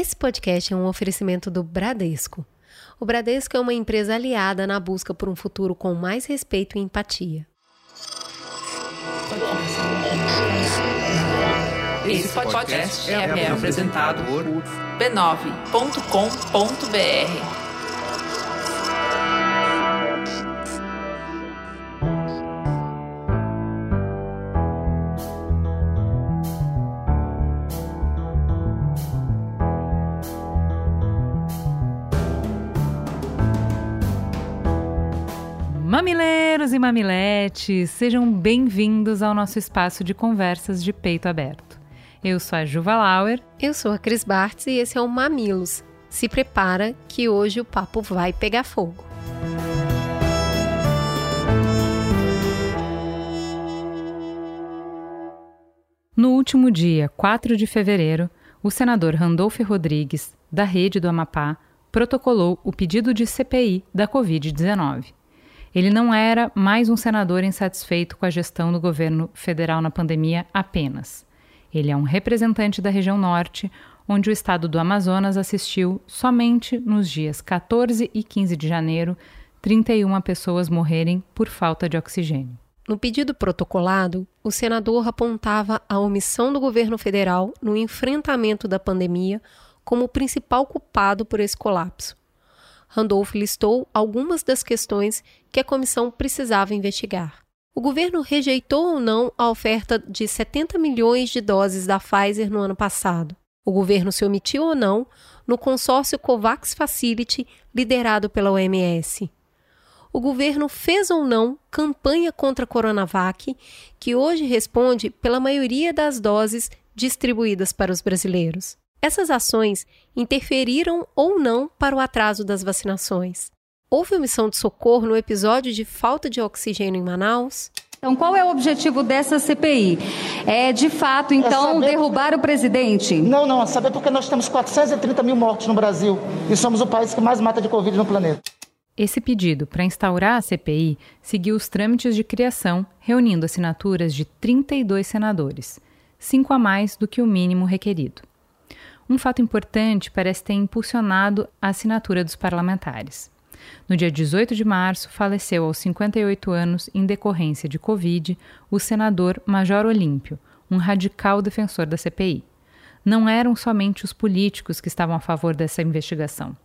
Esse podcast é um oferecimento do Bradesco. O Bradesco é uma empresa aliada na busca por um futuro com mais respeito e empatia. Esse podcast é, é apresentado por b9.com.br. E mamiletes, sejam bem-vindos ao nosso espaço de conversas de peito aberto. Eu sou a Juva Lauer. Eu sou a Cris Bartz e esse é o Mamilos. Se prepara que hoje o papo vai pegar fogo. No último dia, 4 de fevereiro, o senador Randolfo Rodrigues, da Rede do Amapá, protocolou o pedido de CPI da Covid-19. Ele não era mais um senador insatisfeito com a gestão do governo federal na pandemia apenas. Ele é um representante da região norte, onde o estado do Amazonas assistiu somente nos dias 14 e 15 de janeiro 31 pessoas morrerem por falta de oxigênio. No pedido protocolado, o senador apontava a omissão do governo federal no enfrentamento da pandemia como o principal culpado por esse colapso. Randolph listou algumas das questões que a comissão precisava investigar. O governo rejeitou ou não a oferta de 70 milhões de doses da Pfizer no ano passado. O governo se omitiu ou não no consórcio COVAX Facility liderado pela OMS. O governo fez ou não campanha contra a Coronavac, que hoje responde pela maioria das doses distribuídas para os brasileiros. Essas ações interferiram ou não para o atraso das vacinações. Houve omissão de socorro no episódio de falta de oxigênio em Manaus? Então, qual é o objetivo dessa CPI? É, de fato, então, é saber... derrubar o presidente? Não, não, é saber porque nós temos 430 mil mortes no Brasil e somos o país que mais mata de Covid no planeta. Esse pedido para instaurar a CPI seguiu os trâmites de criação, reunindo assinaturas de 32 senadores, cinco a mais do que o mínimo requerido. Um fato importante parece ter impulsionado a assinatura dos parlamentares. No dia 18 de março, faleceu aos 58 anos, em decorrência de Covid, o senador Major Olímpio, um radical defensor da CPI. Não eram somente os políticos que estavam a favor dessa investigação.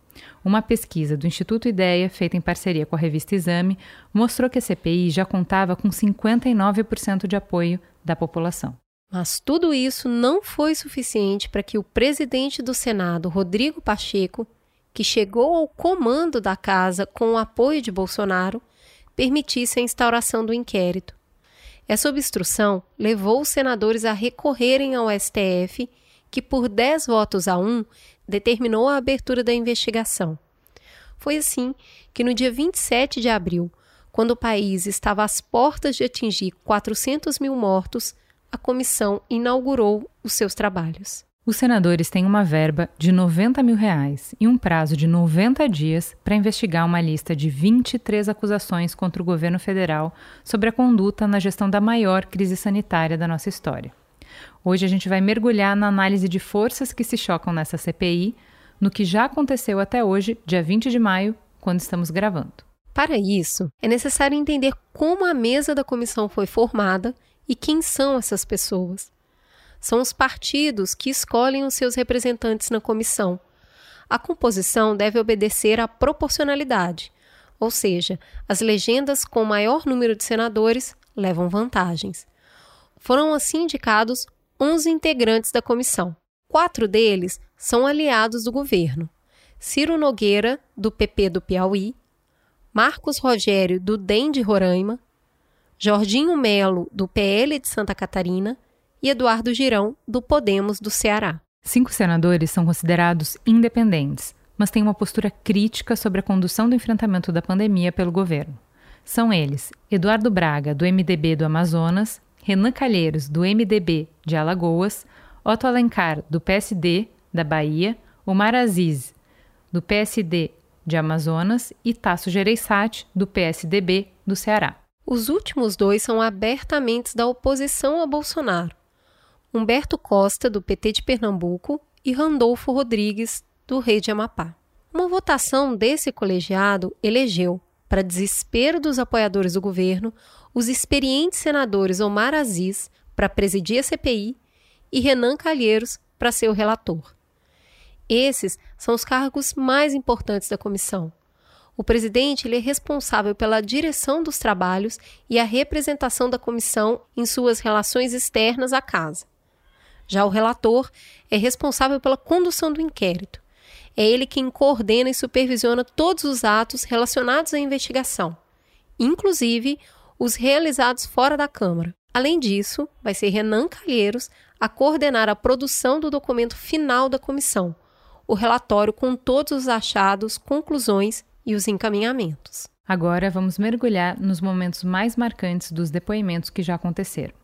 Uma pesquisa do Instituto Ideia, feita em parceria com a revista Exame, mostrou que a CPI já contava com 59% de apoio da população. Mas tudo isso não foi suficiente para que o presidente do Senado, Rodrigo Pacheco, que chegou ao comando da casa com o apoio de Bolsonaro, permitisse a instauração do inquérito. Essa obstrução levou os senadores a recorrerem ao STF, que, por 10 votos a 1, determinou a abertura da investigação. Foi assim que, no dia 27 de abril, quando o país estava às portas de atingir 400 mil mortos, a comissão inaugurou os seus trabalhos. Os senadores têm uma verba de 90 mil reais e um prazo de 90 dias para investigar uma lista de 23 acusações contra o governo federal sobre a conduta na gestão da maior crise sanitária da nossa história. Hoje a gente vai mergulhar na análise de forças que se chocam nessa CPI, no que já aconteceu até hoje, dia 20 de maio, quando estamos gravando. Para isso, é necessário entender como a mesa da comissão foi formada e quem são essas pessoas? São os partidos que escolhem os seus representantes na comissão. A composição deve obedecer à proporcionalidade, ou seja, as legendas com maior número de senadores levam vantagens. Foram assim indicados 11 integrantes da comissão. Quatro deles são aliados do governo: Ciro Nogueira, do PP do Piauí, Marcos Rogério, do DEM de Roraima, Jorginho Melo, do PL de Santa Catarina, e Eduardo Girão, do Podemos do Ceará. Cinco senadores são considerados independentes, mas têm uma postura crítica sobre a condução do enfrentamento da pandemia pelo governo. São eles Eduardo Braga, do MDB do Amazonas, Renan Calheiros, do MDB de Alagoas, Otto Alencar, do PSD da Bahia, Omar Aziz, do PSD de Amazonas e Tasso Gereissati, do PSDB do Ceará. Os últimos dois são abertamente da oposição a Bolsonaro. Humberto Costa, do PT de Pernambuco, e Randolfo Rodrigues, do Rei de Amapá. Uma votação desse colegiado elegeu, para desespero dos apoiadores do governo, os experientes senadores Omar Aziz para presidir a CPI e Renan Calheiros para ser o relator. Esses são os cargos mais importantes da comissão. O presidente ele é responsável pela direção dos trabalhos e a representação da comissão em suas relações externas à casa. Já o relator é responsável pela condução do inquérito. É ele quem coordena e supervisiona todos os atos relacionados à investigação, inclusive os realizados fora da Câmara. Além disso, vai ser Renan Calheiros a coordenar a produção do documento final da comissão, o relatório com todos os achados, conclusões e os encaminhamentos. Agora vamos mergulhar nos momentos mais marcantes dos depoimentos que já aconteceram.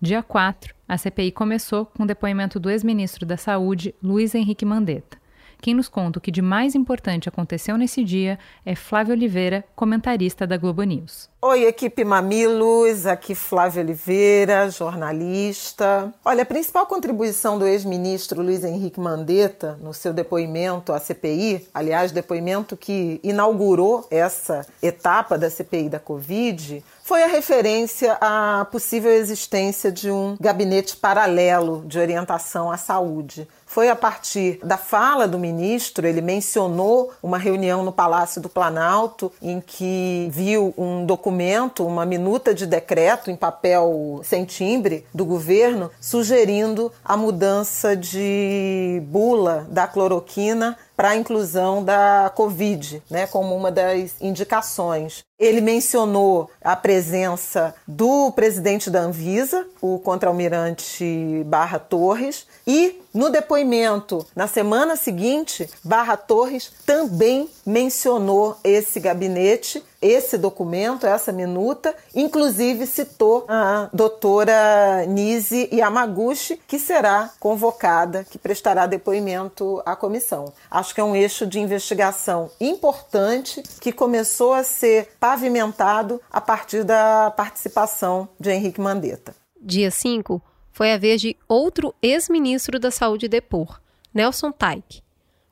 Dia 4, a CPI começou com o depoimento do ex-ministro da Saúde, Luiz Henrique Mandetta. Quem nos conta o que de mais importante aconteceu nesse dia é Flávio Oliveira, comentarista da Globo News. Oi, equipe Mamilos, aqui Flávio Oliveira, jornalista. Olha, a principal contribuição do ex-ministro Luiz Henrique Mandetta no seu depoimento à CPI, aliás, depoimento que inaugurou essa etapa da CPI da Covid, foi a referência à possível existência de um gabinete paralelo de orientação à saúde. Foi a partir da fala do ministro, ele mencionou uma reunião no Palácio do Planalto em que viu um documento, uma minuta de decreto em papel sem timbre do governo, sugerindo a mudança de bula da cloroquina para a inclusão da Covid, né, como uma das indicações. Ele mencionou a presença do presidente da Anvisa, o contra-almirante Barra Torres, e no depoimento na semana seguinte, Barra Torres também mencionou esse gabinete, esse documento, essa minuta, inclusive citou a doutora Nise Yamaguchi, que será convocada, que prestará depoimento à comissão. Acho que é um eixo de investigação importante que começou a ser pavimentado a partir da participação de Henrique Mandetta. Dia 5 foi a vez de outro ex-ministro da Saúde depor, Nelson Taik.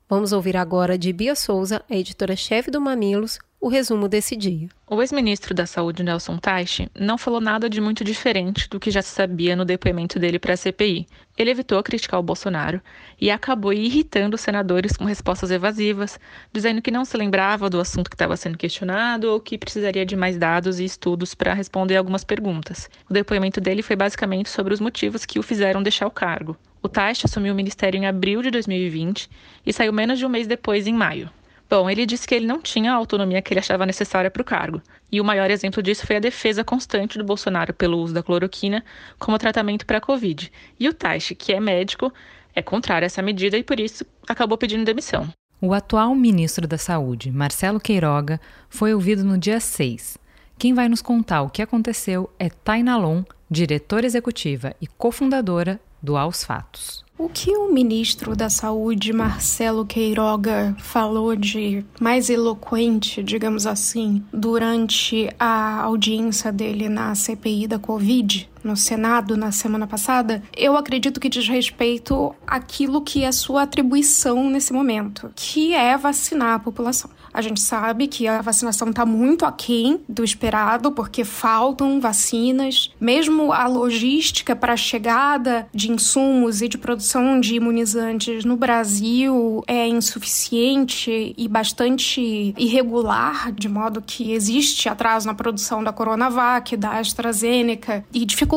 Vamos ouvir agora de Bia Souza, a editora-chefe do Mamilos, o resumo desse dia. O ex-ministro da Saúde, Nelson Teich, não falou nada de muito diferente do que já se sabia no depoimento dele para a CPI. Ele evitou criticar o Bolsonaro e acabou irritando os senadores com respostas evasivas, dizendo que não se lembrava do assunto que estava sendo questionado ou que precisaria de mais dados e estudos para responder algumas perguntas. O depoimento dele foi basicamente sobre os motivos que o fizeram deixar o cargo. O Teich assumiu o ministério em abril de 2020 e saiu menos de um mês depois, em maio. Bom, ele disse que ele não tinha a autonomia que ele achava necessária para o cargo. E o maior exemplo disso foi a defesa constante do Bolsonaro pelo uso da cloroquina como tratamento para a Covid. E o Taishi, que é médico, é contrário a essa medida e por isso acabou pedindo demissão. O atual ministro da Saúde, Marcelo Queiroga, foi ouvido no dia 6. Quem vai nos contar o que aconteceu é Tainalon, diretora executiva e cofundadora do Aos Fatos. O que o ministro da Saúde, Marcelo Queiroga, falou de mais eloquente, digamos assim, durante a audiência dele na CPI da Covid, no Senado na semana passada, eu acredito que diz respeito àquilo que é sua atribuição nesse momento, que é vacinar a população. A gente sabe que a vacinação está muito aquém do esperado, porque faltam vacinas. Mesmo a logística para a chegada de insumos e de produção de imunizantes no Brasil é insuficiente e bastante irregular, de modo que existe atraso na produção da Coronavac, da AstraZeneca e dificuldade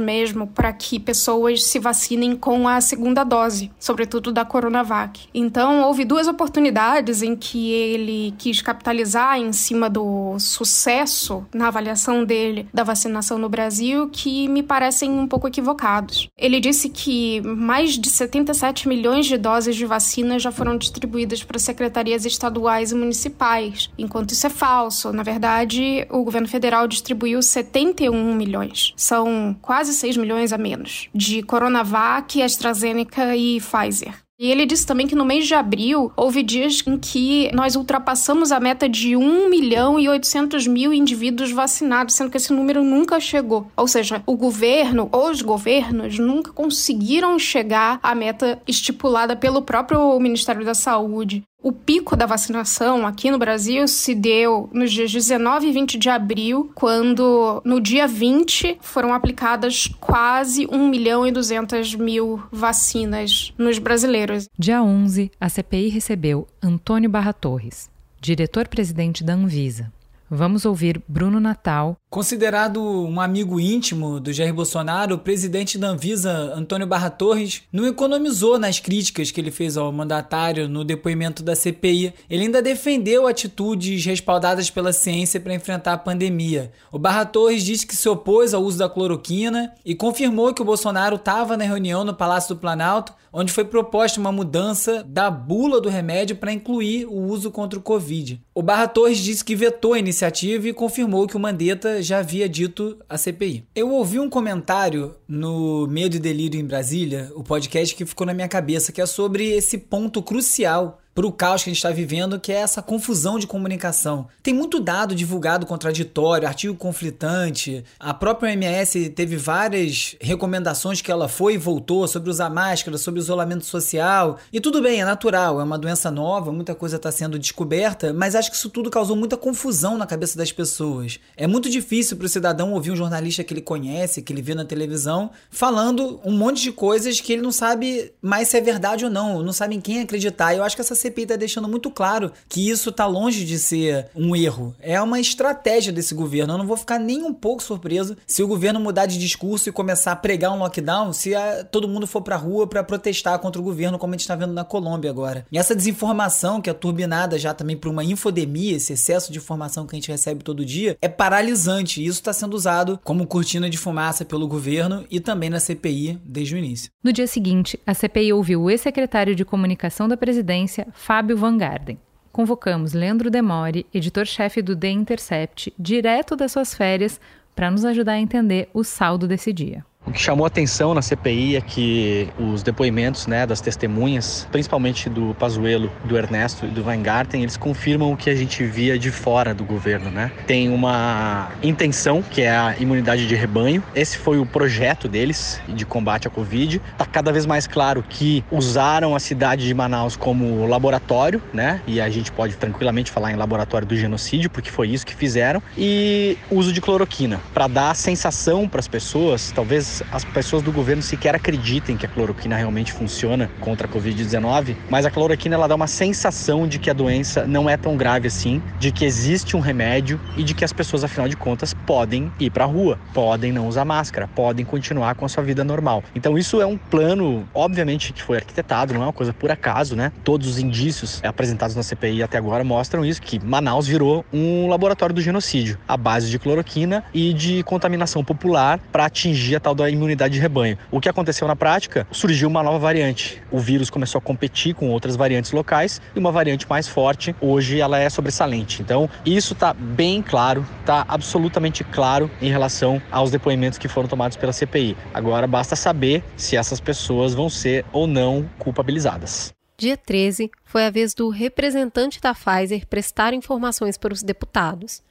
mesmo para que pessoas se vacinem com a segunda dose, sobretudo da Coronavac. Então, houve duas oportunidades em que ele quis capitalizar em cima do sucesso na avaliação dele da vacinação no Brasil que me parecem um pouco equivocados. Ele disse que mais de 77 milhões de doses de vacina já foram distribuídas para secretarias estaduais e municipais, enquanto isso é falso. Na verdade, o governo federal distribuiu 71 milhões. São quase 6 milhões a menos de Coronavac, AstraZeneca e Pfizer. E ele disse também que no mês de abril houve dias em que nós ultrapassamos a meta de 1 milhão e 800 mil indivíduos vacinados, sendo que esse número nunca chegou. Ou seja, o governo, os governos, nunca conseguiram chegar à meta estipulada pelo próprio Ministério da Saúde. O pico da vacinação aqui no Brasil se deu nos dias 19 e 20 de abril, quando no dia 20 foram aplicadas quase 1 milhão e 200 mil vacinas nos brasileiros. Dia 11, a CPI recebeu Antônio Barra Torres, diretor-presidente da Anvisa. Vamos ouvir Bruno Natal. Considerado um amigo íntimo do Jair Bolsonaro, o presidente da Anvisa, Antônio Barra Torres, não economizou nas críticas que ele fez ao mandatário no depoimento da CPI. Ele ainda defendeu atitudes respaldadas pela ciência para enfrentar a pandemia. O Barra Torres disse que se opôs ao uso da cloroquina e confirmou que o Bolsonaro estava na reunião no Palácio do Planalto onde foi proposta uma mudança da bula do remédio para incluir o uso contra o Covid. O Barra Torres disse que vetou a iniciativa e confirmou que o Mandetta já havia dito à CPI. Eu ouvi um comentário no Medo e Delírio em Brasília, o podcast que ficou na minha cabeça, que é sobre esse ponto crucial para o caos que a gente está vivendo, que é essa confusão de comunicação. Tem muito dado divulgado contraditório, artigo conflitante. A própria OMS teve várias recomendações que ela foi e voltou sobre usar máscara, sobre isolamento social. E tudo bem, é natural, é uma doença nova, muita coisa está sendo descoberta, mas acho que isso tudo causou muita confusão na cabeça das pessoas. É muito difícil para o cidadão ouvir um jornalista que ele conhece, que ele vê na televisão, falando um monte de coisas que ele não sabe mais se é verdade ou não, não sabe em quem acreditar. Eu acho que essa CPI está deixando muito claro que isso está longe de ser um erro. É uma estratégia desse governo. Eu não vou ficar nem um pouco surpreso se o governo mudar de discurso e começar a pregar um lockdown, se a, todo mundo for para a rua para protestar contra o governo, como a gente está vendo na Colômbia agora. E essa desinformação, que é turbinada já também por uma infodemia, esse excesso de informação que a gente recebe todo dia, é paralisante. E isso está sendo usado como cortina de fumaça pelo governo e também na CPI desde o início. No dia seguinte, a CPI ouviu o ex-secretário de comunicação da presidência, Fábio Van Garden. Convocamos Leandro Demore, editor-chefe do The Intercept, direto das suas férias, para nos ajudar a entender o saldo desse dia. O que chamou atenção na CPI é que os depoimentos né, das testemunhas, principalmente do Pazuello, do Ernesto e do Weingarten, eles confirmam o que a gente via de fora do governo. Né? Tem uma intenção, que é a imunidade de rebanho. Esse foi o projeto deles de combate à Covid. Está cada vez mais claro que usaram a cidade de Manaus como laboratório, né? e a gente pode tranquilamente falar em laboratório do genocídio, porque foi isso que fizeram. E uso de cloroquina, para dar a sensação para as pessoas, talvez as pessoas do governo sequer acreditem que a cloroquina realmente funciona contra a Covid-19, mas a cloroquina ela dá uma sensação de que a doença não é tão grave assim, de que existe um remédio e de que as pessoas, afinal de contas, podem ir para a rua, podem não usar máscara, podem continuar com a sua vida normal. Então isso é um plano, obviamente, que foi arquitetado, não é uma coisa por acaso, né? Todos os indícios apresentados na CPI até agora mostram isso, que Manaus virou um laboratório do genocídio, à base de cloroquina e de contaminação popular para atingir a tal da imunidade de rebanho. O que aconteceu na prática? Surgiu uma nova variante. O vírus começou a competir com outras variantes locais e uma variante mais forte, hoje ela é sobressalente. Então, isso está bem claro, está absolutamente claro em relação aos depoimentos que foram tomados pela CPI. Agora basta saber se essas pessoas vão ser ou não culpabilizadas. Dia 13 foi a vez do representante da Pfizer prestar informações para os deputados.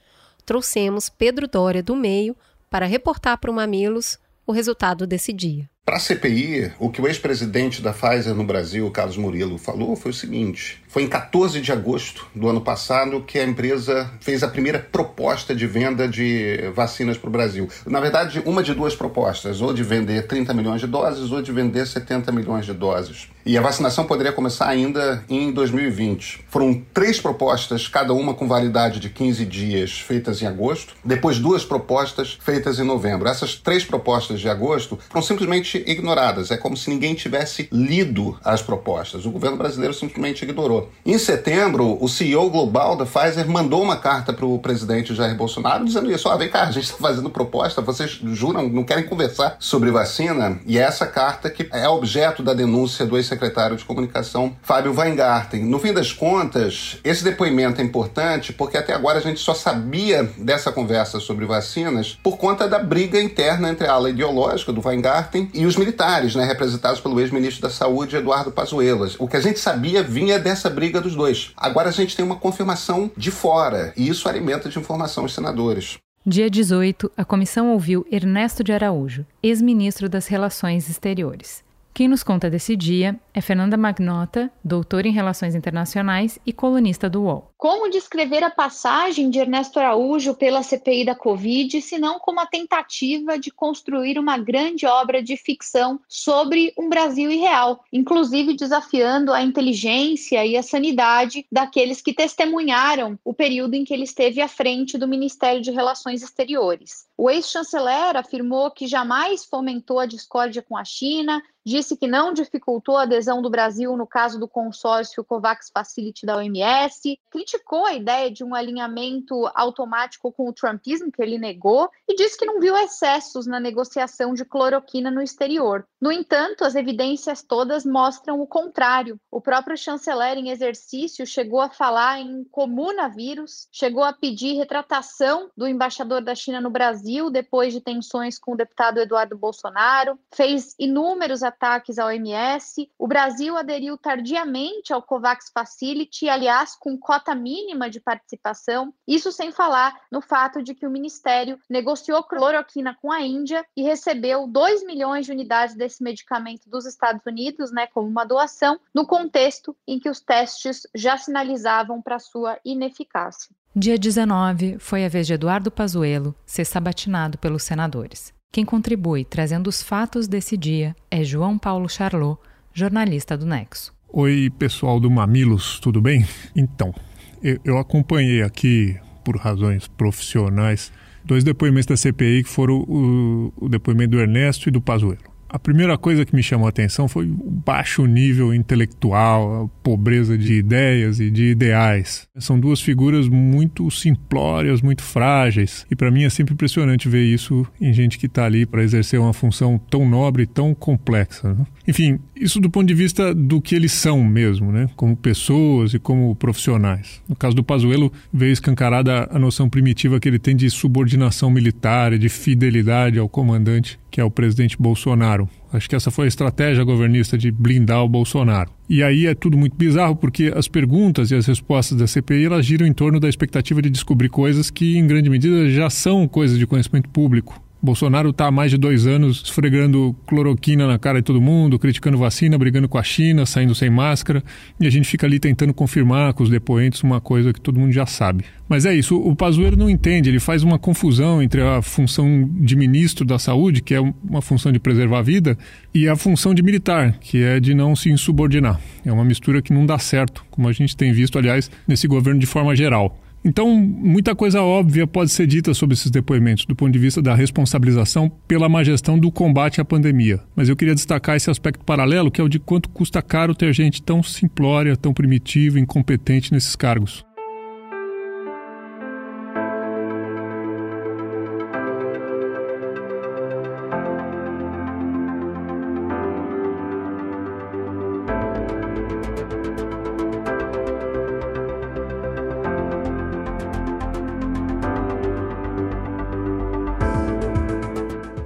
Trouxemos Pedro Dória do Meio para reportar para o Mamilos o resultado desse dia. Para a CPI, o que o ex-presidente da Pfizer no Brasil, Carlos Murilo, falou foi o seguinte: foi em 14 de agosto do ano passado que a empresa fez a primeira proposta de venda de vacinas para o Brasil. Na verdade, uma de duas propostas, ou de vender 30 milhões de doses ou de vender 70 milhões de doses. E a vacinação poderia começar ainda em 2020. Foram três propostas, cada uma com validade de 15 dias, feitas em agosto. Depois, duas propostas feitas em novembro. Essas três propostas de agosto foram simplesmente ignoradas. É como se ninguém tivesse lido as propostas. O governo brasileiro simplesmente ignorou. Em setembro, o CEO global da Pfizer mandou uma carta para o presidente Jair Bolsonaro dizendo isso: ah, vem cá, a gente está fazendo proposta, vocês juram, não querem conversar sobre vacina? E é essa carta que é objeto da denúncia do ex-secretário de comunicação Fábio Weingarten. No fim das contas, esse depoimento é importante porque até agora a gente só sabia dessa conversa sobre vacinas por conta da briga interna entre a ala ideológica do Weingarten e os militares, né, representados pelo ex-ministro da Saúde, Eduardo Pazuello. O que a gente sabia vinha dessa briga dos dois. Agora a gente tem uma confirmação de fora, e isso alimenta de informação os senadores. Dia 18, a comissão ouviu Ernesto de Araújo, ex-ministro das Relações Exteriores. Quem nos conta desse dia é Fernanda Magnota, doutora em Relações Internacionais e colunista do UOL. Como descrever a passagem de Ernesto Araújo pela CPI da Covid, se não como a tentativa de construir uma grande obra de ficção sobre um Brasil irreal, inclusive desafiando a inteligência e a sanidade daqueles que testemunharam o período em que ele esteve à frente do Ministério de Relações Exteriores. O ex-chanceler afirmou que jamais fomentou a discórdia com a China, disse que não dificultou a adesão do Brasil no caso do consórcio COVAX Facility da OMS, criticou a ideia de um alinhamento automático com o trumpismo, que ele negou, e disse que não viu excessos na negociação de cloroquina no exterior. No entanto, as evidências todas mostram o contrário. O próprio chanceler, em exercício, chegou a falar em comunavírus, chegou a pedir retratação do embaixador da China no Brasil depois de tensões com o deputado Eduardo Bolsonaro, fez inúmeros ataques à OMS. O Brasil aderiu tardiamente ao COVAX Facility, aliás, com cota mínima de participação, isso sem falar no fato de que o Ministério negociou cloroquina com a Índia e recebeu 2 milhões de unidades desse medicamento dos Estados Unidos, né, como uma doação, no contexto em que os testes já sinalizavam para sua ineficácia. Dia 19 foi a vez de Eduardo Pazuello ser sabatinado pelos senadores. Quem contribui trazendo os fatos desse dia é João Paulo Charlot, jornalista do Nexo. Oi, pessoal do Mamilos, tudo bem? Então, eu, acompanhei aqui, por razões profissionais, dois depoimentos da CPI que foram o, o depoimento do Ernesto e do Pazuello. A primeira coisa que me chamou a atenção foi o baixo nível intelectual, a pobreza de ideias e de ideais. São duas figuras muito simplórias, muito frágeis, e para mim é sempre impressionante ver isso em gente que está ali para exercer uma função tão nobre e tão complexa. Né? Enfim, isso do ponto de vista do que eles são mesmo, né? como pessoas e como profissionais. No caso do Pazuello, veio escancarada a noção primitiva que ele tem de subordinação militar e de fidelidade ao comandante que é o presidente Bolsonaro. Acho que essa foi a estratégia governista de blindar o Bolsonaro. E aí é tudo muito bizarro porque as perguntas e as respostas da CPI elas giram em torno da expectativa de descobrir coisas que, em grande medida, já são coisas de conhecimento público. Bolsonaro está há mais de dois anos esfregando cloroquina na cara de todo mundo, criticando vacina, brigando com a China, saindo sem máscara, e a gente fica ali tentando confirmar com os depoentes uma coisa que todo mundo já sabe. Mas é isso, o Pazuello não entende, ele faz uma confusão entre a função de ministro da saúde, que é uma função de preservar a vida, e a função de militar, que é de não se insubordinar. É uma mistura que não dá certo, como a gente tem visto, aliás, nesse governo de forma geral. Então, muita coisa óbvia pode ser dita sobre esses depoimentos, do ponto de vista da responsabilização pela má gestão do combate à pandemia. Mas eu queria destacar esse aspecto paralelo, que é o de quanto custa caro ter gente tão simplória, tão primitiva, incompetente nesses cargos.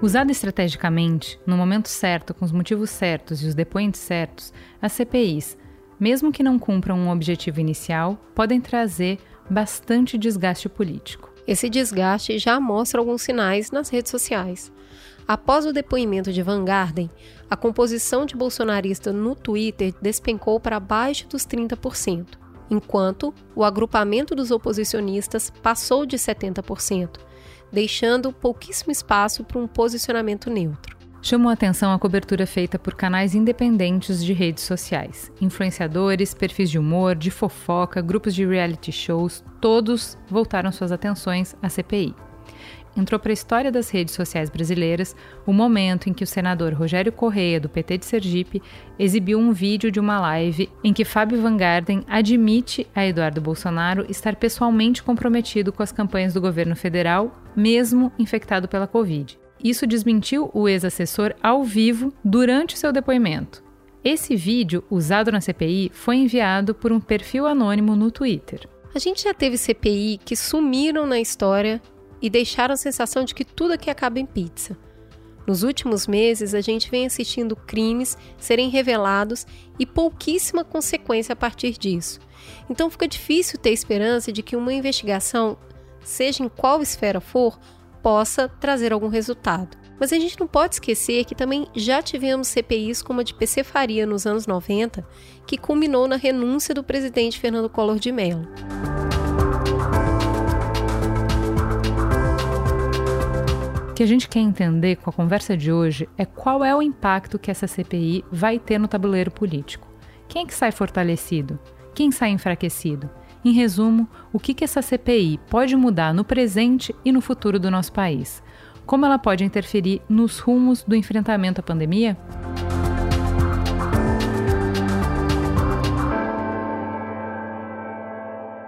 Usada estrategicamente, no momento certo, com os motivos certos e os depoentes certos, as CPIs, mesmo que não cumpram um objetivo inicial, podem trazer bastante desgaste político. Esse desgaste já mostra alguns sinais nas redes sociais. Após o depoimento de Van Garden, a composição de bolsonarista no Twitter despencou para abaixo dos 30%, enquanto o agrupamento dos oposicionistas passou de 70%, deixando pouquíssimo espaço para um posicionamento neutro. Chamou atenção a cobertura feita por canais independentes de redes sociais. Influenciadores, perfis de humor, de fofoca, grupos de reality shows, todos voltaram suas atenções à CPI entrou para a história das redes sociais brasileiras o momento em que o senador Rogério Correia, do PT de Sergipe, exibiu um vídeo de uma live em que Fábio Van Garden admite a Eduardo Bolsonaro estar pessoalmente comprometido com as campanhas do governo federal mesmo infectado pela Covid. Isso desmentiu o ex-assessor ao vivo durante o seu depoimento. Esse vídeo, usado na CPI, foi enviado por um perfil anônimo no Twitter. A gente já teve CPI que sumiram na história e deixaram a sensação de que tudo aqui acaba em pizza. Nos últimos meses, a gente vem assistindo crimes serem revelados e pouquíssima consequência a partir disso. Então fica difícil ter esperança de que uma investigação, seja em qual esfera for, possa trazer algum resultado. Mas a gente não pode esquecer que também já tivemos CPIs como a de PC Faria nos anos 90, que culminou na renúncia do presidente Fernando Collor de Mello. O que a gente quer entender com a conversa de hoje é qual é o impacto que essa CPI vai ter no tabuleiro político. Quem é que sai fortalecido? Quem sai enfraquecido? Em resumo, o que, que essa CPI pode mudar no presente e no futuro do nosso país? Como ela pode interferir nos rumos do enfrentamento à pandemia?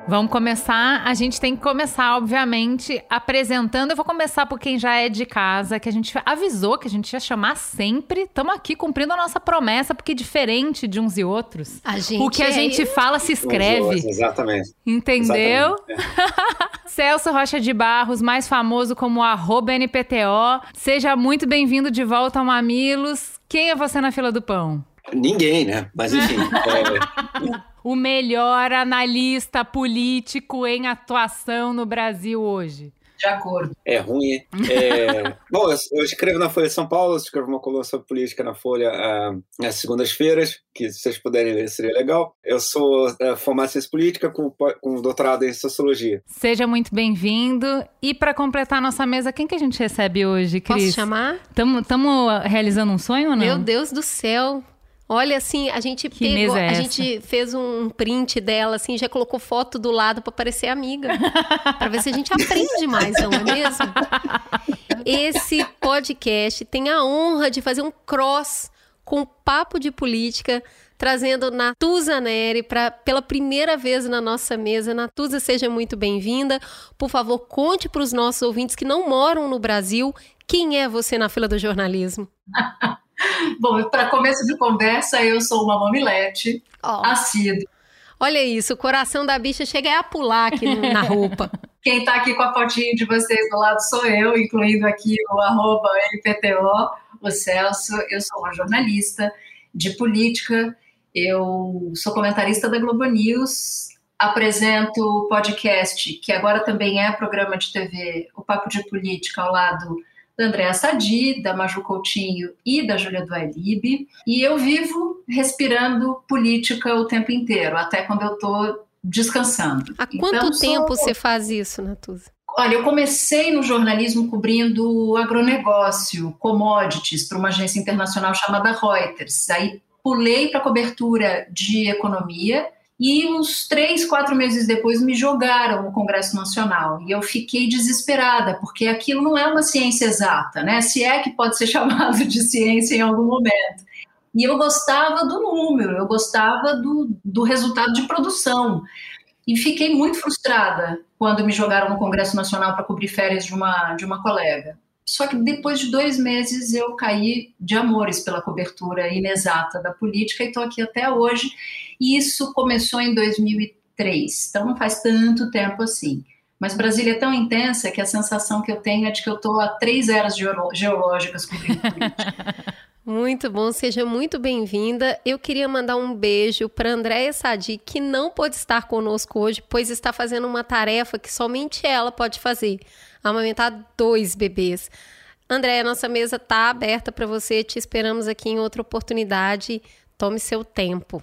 Vamos começar. A gente tem que começar, obviamente, apresentando. Eu vou começar por quem já é de casa, que a gente avisou que a gente ia chamar sempre. Estamos aqui cumprindo a nossa promessa, porque diferente de uns e outros, o que a é gente fala se escreve. Exatamente. Entendeu? Exatamente. Celso Rocha de Barros, mais famoso como NPTO. Seja muito bem-vindo de volta ao Mamilos. Quem é você na fila do pão? Ninguém, né? Mas enfim. é o melhor analista político em atuação no Brasil hoje? De acordo. É ruim. É... Bom, eu, escrevo na Folha de São Paulo, escrevo uma coluna sobre política na Folha uh, às segundas-feiras, que se vocês puderem ler seria legal. Eu sou uh, formado em ciência política com, com doutorado em sociologia. Seja muito bem-vindo. E para completar a nossa mesa, quem que a gente recebe hoje, Cris? Posso chamar? Estamos realizando um sonho ou não? Meu Deus do céu! Olha, assim, a gente que pegou, é a gente fez um print dela, assim, já colocou foto do lado para parecer amiga. para ver se a gente aprende mais, não é mesmo? Esse podcast tem a honra de fazer um cross com o papo de política, trazendo Natuza Neri para pela primeira vez na nossa mesa. Natuza, seja muito bem-vinda. Por favor, conte para os nossos ouvintes que não moram no Brasil quem é você na fila do jornalismo. Bom, para começo de conversa, eu sou uma mamilete, oh. assídua. Olha isso, o coração da bicha chega a pular aqui na roupa. Quem está aqui com a fotinho de vocês do lado sou eu, incluindo aqui o arroba LPTO, o Celso. Eu sou uma jornalista de política, eu sou comentarista da Globo News, apresento o podcast, que agora também é programa de TV, o Papo de Política, ao lado da Andréa Sadi, da Maju Coutinho e da Júlia Duailib. E eu vivo respirando política o tempo inteiro, até quando eu estou descansando. Há quanto então, tempo sou... você faz isso, Natuza? Olha, eu comecei no jornalismo cobrindo agronegócio, commodities, para uma agência internacional chamada Reuters. Aí pulei para cobertura de economia e uns três, quatro meses depois me jogaram no Congresso Nacional e eu fiquei desesperada porque aquilo não é uma ciência exata, né? Se é que pode ser chamado de ciência em algum momento. E eu gostava do número, eu gostava do, do resultado de produção. E fiquei muito frustrada quando me jogaram no Congresso Nacional para cobrir férias de uma, de uma colega. Só que depois de dois meses eu caí de amores pela cobertura inexata da política e estou aqui até hoje. E isso começou em 2003, então não faz tanto tempo assim. Mas Brasília é tão intensa que a sensação que eu tenho é de que eu estou a três eras geológicas cobrindo política. Muito bom, seja muito bem-vinda. Eu queria mandar um beijo para Andréia Sadi, que não pôde estar conosco hoje, pois está fazendo uma tarefa que somente ela pode fazer: amamentar dois bebês. Andréia, nossa mesa está aberta para você, te esperamos aqui em outra oportunidade. Tome seu tempo.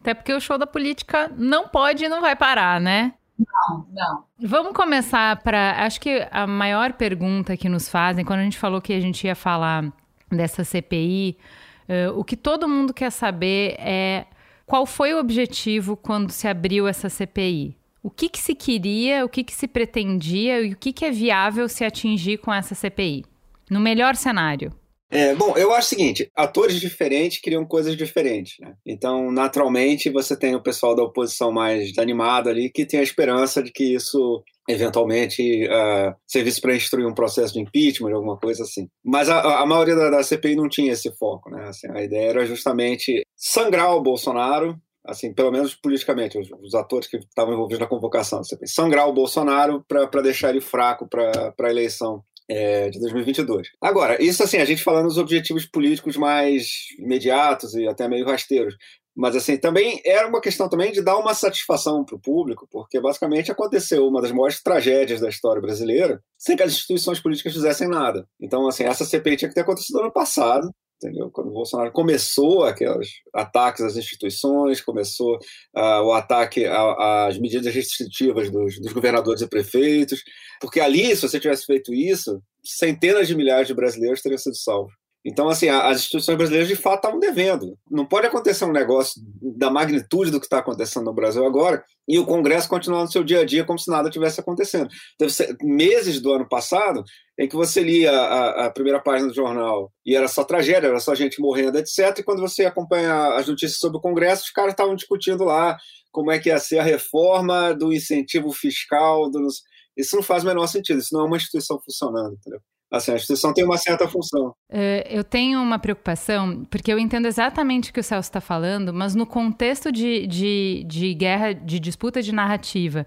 Até porque o show da política não pode e não vai parar, né? Não, não. Vamos começar para. Acho que a maior pergunta que nos fazem, quando a gente falou que a gente ia falar dessa CPI, uh, eh, o que todo mundo quer saber é qual foi o objetivo quando se abriu essa CPI? O que, que se queria, o que, que se pretendia e o que, que é viável se atingir com essa CPI? No melhor cenário. É, bom, eu acho o seguinte: atores diferentes criam coisas diferentes. Né? Então, naturalmente, você tem o pessoal da oposição mais animado ali que tem a esperança de que isso eventualmente uh, servisse para instruir um processo de impeachment, alguma coisa assim. Mas a, a maioria da, da, CPI não tinha esse foco, né? Assim, a ideia era justamente sangrar o Bolsonaro, assim, pelo menos politicamente, os, os atores que estavam envolvidos na convocação sangrar o Bolsonaro para deixar ele fraco para a eleição é, de 2022. Agora, isso assim, a gente falando dos objetivos políticos mais imediatos e até meio rasteiros. Mas assim, também era uma questão também de dar uma satisfação para o público, porque basicamente aconteceu uma das maiores tragédias da história brasileira sem que as instituições políticas fizessem nada. Então, assim, essa CPI tinha que ter acontecido ano passado, entendeu? Quando o Bolsonaro começou aqueles ataques às instituições, começou uh, o ataque às medidas restritivas dos, dos, governadores e prefeitos, porque ali, se você tivesse feito isso, centenas de milhares de brasileiros teriam sido salvos. Então, assim, as instituições brasileiras de fato estavam devendo. Não pode acontecer um negócio da magnitude do que está acontecendo no Brasil agora e o Congresso continuar no seu dia a dia como se nada tivesse acontecendo. Teve meses do ano passado em que você lia a, a, primeira página do jornal e era só tragédia, era só gente morrendo, etc. E quando você acompanha as notícias sobre o Congresso, os caras estavam discutindo lá como é que ia ser a reforma do incentivo fiscal. Do... Isso não faz o menor sentido, isso não é uma instituição funcionando, entendeu? Assim, a instituição tem uma certa função. É, eu tenho uma preocupação, porque eu entendo exatamente o que o Celso está falando, mas no contexto de, de, de guerra, de disputa de narrativa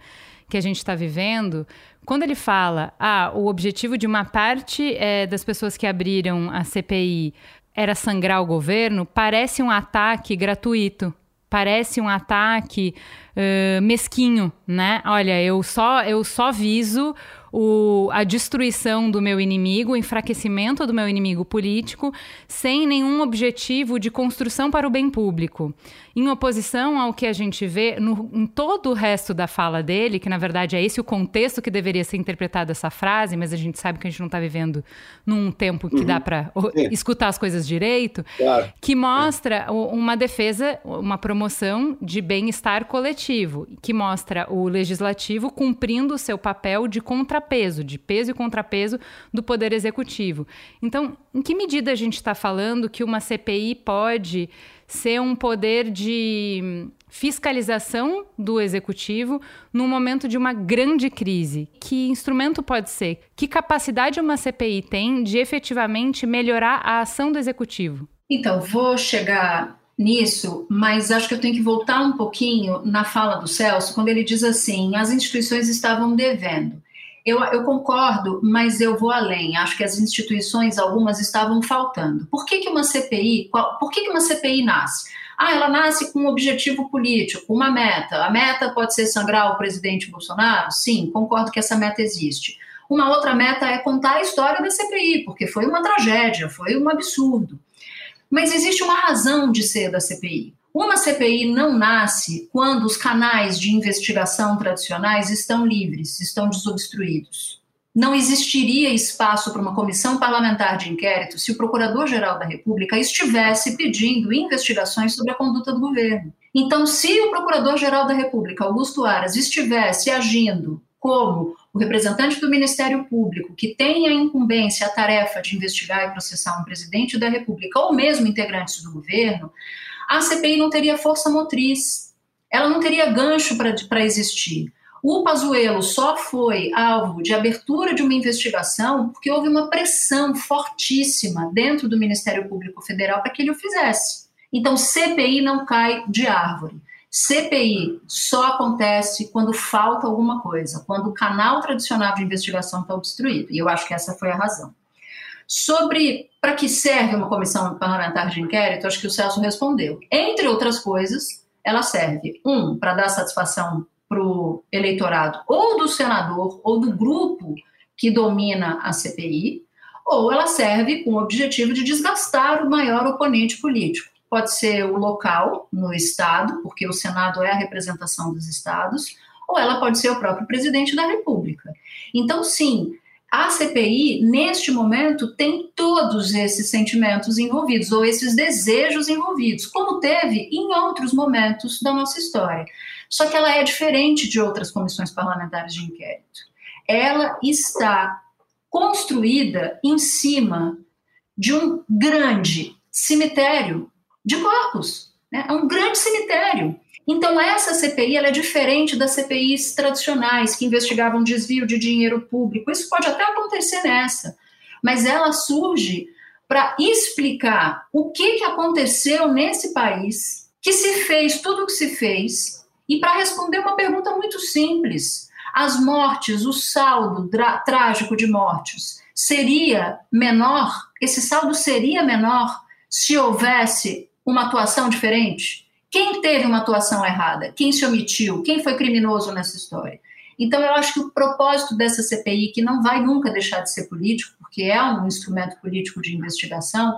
que a gente está vivendo, quando ele fala, ah, o objetivo de uma parte é, das pessoas que abriram a CPI era sangrar o governo, parece um ataque gratuito. Parece um ataque uh, mesquinho, né? Olha, eu só eu só viso o, a destruição do meu inimigo, o enfraquecimento do meu inimigo político, sem nenhum objetivo de construção para o bem público. Em oposição ao que a gente vê no, em todo o resto da fala dele, que na verdade é esse o contexto que deveria ser interpretado essa frase, mas a gente sabe que a gente não está vivendo num tempo que uhum. dá para escutar as coisas direito, claro. que mostra uma defesa, uma promoção de bem-estar coletivo, que mostra o legislativo cumprindo o seu papel de contra contrapeso, de peso e contrapeso do Poder Executivo. Então, em que medida a gente está falando que uma CPI pode ser um poder de fiscalização do executivo no momento de uma grande crise. Que instrumento pode ser? Que capacidade uma CPI tem de efetivamente melhorar a ação do executivo? Então, vou chegar nisso, mas acho que eu tenho que voltar um pouquinho na fala do Celso, quando ele diz assim: as instituições estavam devendo. Eu, eu, concordo, mas eu vou além. Acho que as instituições, algumas, estavam faltando. Por que, que uma CPI, qual, por que, que uma CPI nasce? Ah, ela nasce com um objetivo político, uma meta. A meta pode ser sangrar o presidente Bolsonaro? Sim, concordo que essa meta existe. Uma outra meta é contar a história da CPI, porque foi uma tragédia, foi um absurdo. Mas existe uma razão de ser da CPI. Uma CPI não nasce quando os canais de investigação tradicionais estão livres, estão desobstruídos. Não existiria espaço para uma comissão parlamentar de inquérito se o Procurador-Geral da República estivesse pedindo investigações sobre a conduta do governo. Então, se o Procurador-Geral da República, Augusto Aras, estivesse agindo como o representante do Ministério Público, que tem a incumbência, a tarefa de investigar e processar um presidente da República ou mesmo integrantes do governo, a CPI não teria força motriz, ela não teria gancho para existir. O Pazuello só foi alvo de abertura de uma investigação porque houve uma pressão fortíssima dentro do Ministério Público Federal para que ele o fizesse. Então, CPI não cai de árvore. CPI só acontece quando falta alguma coisa, quando o canal tradicional de investigação está obstruído. E eu acho que essa foi a razão. Sobre para que serve uma comissão parlamentar de inquérito, acho que o Celso respondeu. Entre outras coisas, ela serve, um, para dar satisfação para o eleitorado ou do senador ou do grupo que domina a CPI, ou ela serve com o objetivo de desgastar o maior oponente político. Pode ser o local, no Estado, porque o Senado é a representação dos Estados, ou ela pode ser o próprio presidente da República. Então, sim, a CPI, neste momento, tem todos esses sentimentos envolvidos, ou esses desejos envolvidos, como teve em outros momentos da nossa história. Só que ela é diferente de outras comissões parlamentares de inquérito. Ela está construída em cima de um grande cemitério de corpos. Né? É um grande cemitério. Então, essa CPI é diferente das CPIs tradicionais, que investigavam desvio de dinheiro público. Isso pode até acontecer nessa, mas ela surge para explicar o que, que aconteceu nesse país, que se fez tudo o que se fez, e para responder uma pergunta muito simples: as mortes, o saldo trágico de mortes, seria menor, esse saldo seria menor se houvesse uma atuação diferente? Quem teve uma atuação errada? Quem se omitiu? Quem foi criminoso nessa história? Então, eu acho que o propósito dessa CPI, que não vai nunca deixar de ser político, porque é um instrumento político de investigação,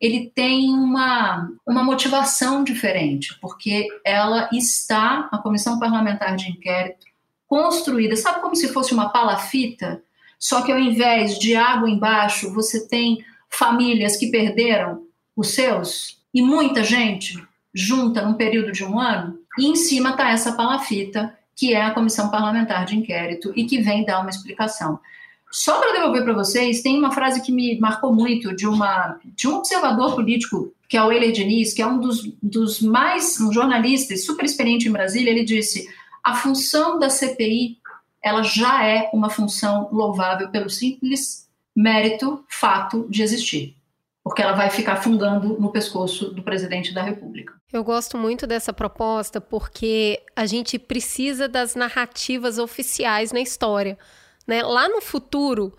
ele tem uma, uma motivação diferente, porque ela está, a Comissão Parlamentar de Inquérito, construída, sabe como se fosse uma palafita? Só que ao invés de água embaixo, você tem famílias que perderam os seus e muita gente junta num período de um ano, e em cima está essa palafita, que é a Comissão Parlamentar de Inquérito e que vem dar uma explicação. Só para devolver para vocês, tem uma frase que me marcou muito de, uma, de um observador político, que é o Euler Diniz, que é um dos, dos mais, um jornalista super experiente em Brasília, ele disse, a função da CPI, ela já é uma função louvável pelo simples mérito, fato de existir porque ela vai ficar fungando no pescoço do presidente da República. Eu gosto muito dessa proposta porque a gente precisa das narrativas oficiais na história. Né? Lá no futuro,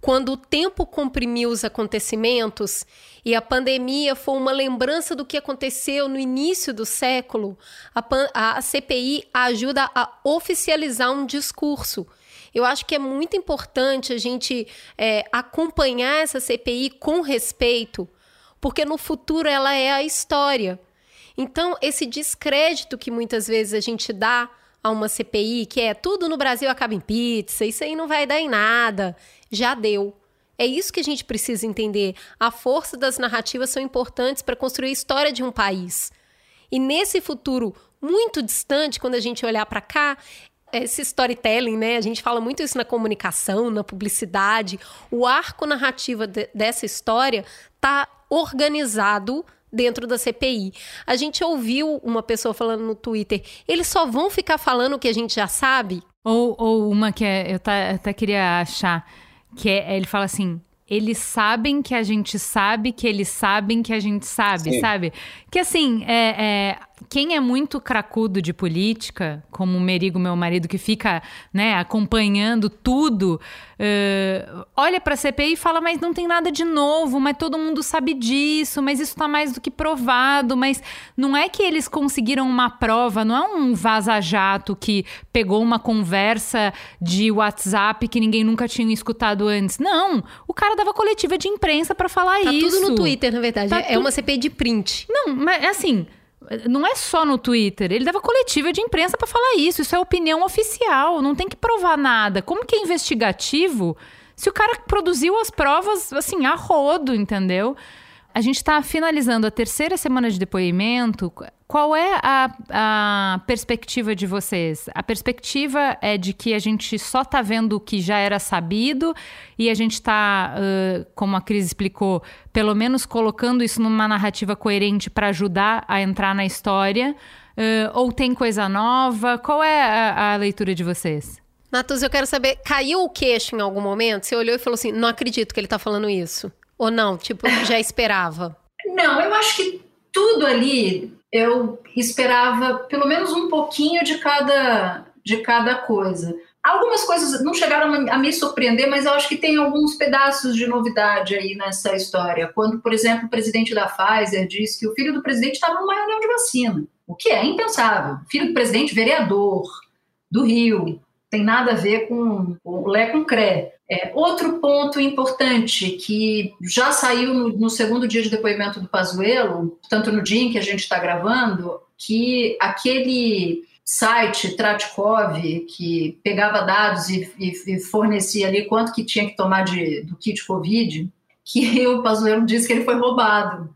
quando o tempo comprimiu os acontecimentos e a pandemia foi uma lembrança do que aconteceu no início do século, a, a CPI ajuda a oficializar um discurso. Eu acho que é muito importante a gente é, acompanhar essa CPI com respeito, porque no futuro ela é a história. Então, esse descrédito que muitas vezes a gente dá a uma CPI, que é tudo no Brasil acaba em pizza, isso aí não vai dar em nada, já deu. É isso que a gente precisa entender. A força das narrativas são importantes para construir a história de um país. E nesse futuro muito distante, quando a gente olhar para cá, esse storytelling, né? A gente fala muito isso na comunicação, na publicidade. O arco narrativo de, dessa história tá organizado dentro da CPI. A gente ouviu uma pessoa falando no Twitter, eles só vão ficar falando o que a gente já sabe? Ou, ou uma que é, eu tá, até queria achar, que é, ele fala assim, eles sabem que a gente sabe que eles sabem que a gente sabe, Sim. sabe? Que assim, é, é, quem é muito cracudo de política, como o Merigo, meu marido, que fica né, acompanhando tudo, uh, olha para a CPI e fala: mas não tem nada de novo, mas todo mundo sabe disso, mas isso está mais do que provado. Mas não é que eles conseguiram uma prova, não é um vaza-jato que pegou uma conversa de WhatsApp que ninguém nunca tinha escutado antes. Não, o cara dava coletiva de imprensa para falar tá isso. Tá tudo no Twitter, na verdade. Tá é tu... uma CPI de print. Não, mas assim não é só no Twitter. Ele dava coletiva de imprensa para falar isso. Isso é opinião oficial. Não tem que provar nada. Como que é investigativo se o cara produziu as provas assim a rodo, entendeu? A gente está finalizando a terceira semana de depoimento. Qual é a, a, perspectiva de vocês? A perspectiva é de que a gente só está vendo o que já era sabido e a gente está, uh, como a Cris explicou, pelo menos colocando isso numa narrativa coerente para ajudar a entrar na história? Uh, ou tem coisa nova? Qual é a, a leitura de vocês? Natus, eu quero saber, caiu o queixo em algum momento? Você olhou e falou assim: não acredito que ele está falando isso. Ou não? Tipo, já esperava? Não, eu acho que tudo ali eu esperava pelo menos um pouquinho de cada, de cada coisa. Algumas coisas não chegaram a me surpreender, mas eu acho que tem alguns pedaços de novidade aí nessa história. Quando, por exemplo, o presidente da Pfizer disse que o filho do presidente estava numa reunião de vacina, o que é impensável. Filho do presidente, vereador do Rio, tem nada a ver com o Lé com Cré. É, outro ponto importante que já saiu no, no, segundo dia de depoimento do Pazuello, tanto no dia em que a gente está gravando, que aquele site Tratkov que pegava dados e, e, e, fornecia ali quanto que tinha que tomar de, do kit Covid, que o Pazuello disse que ele foi roubado.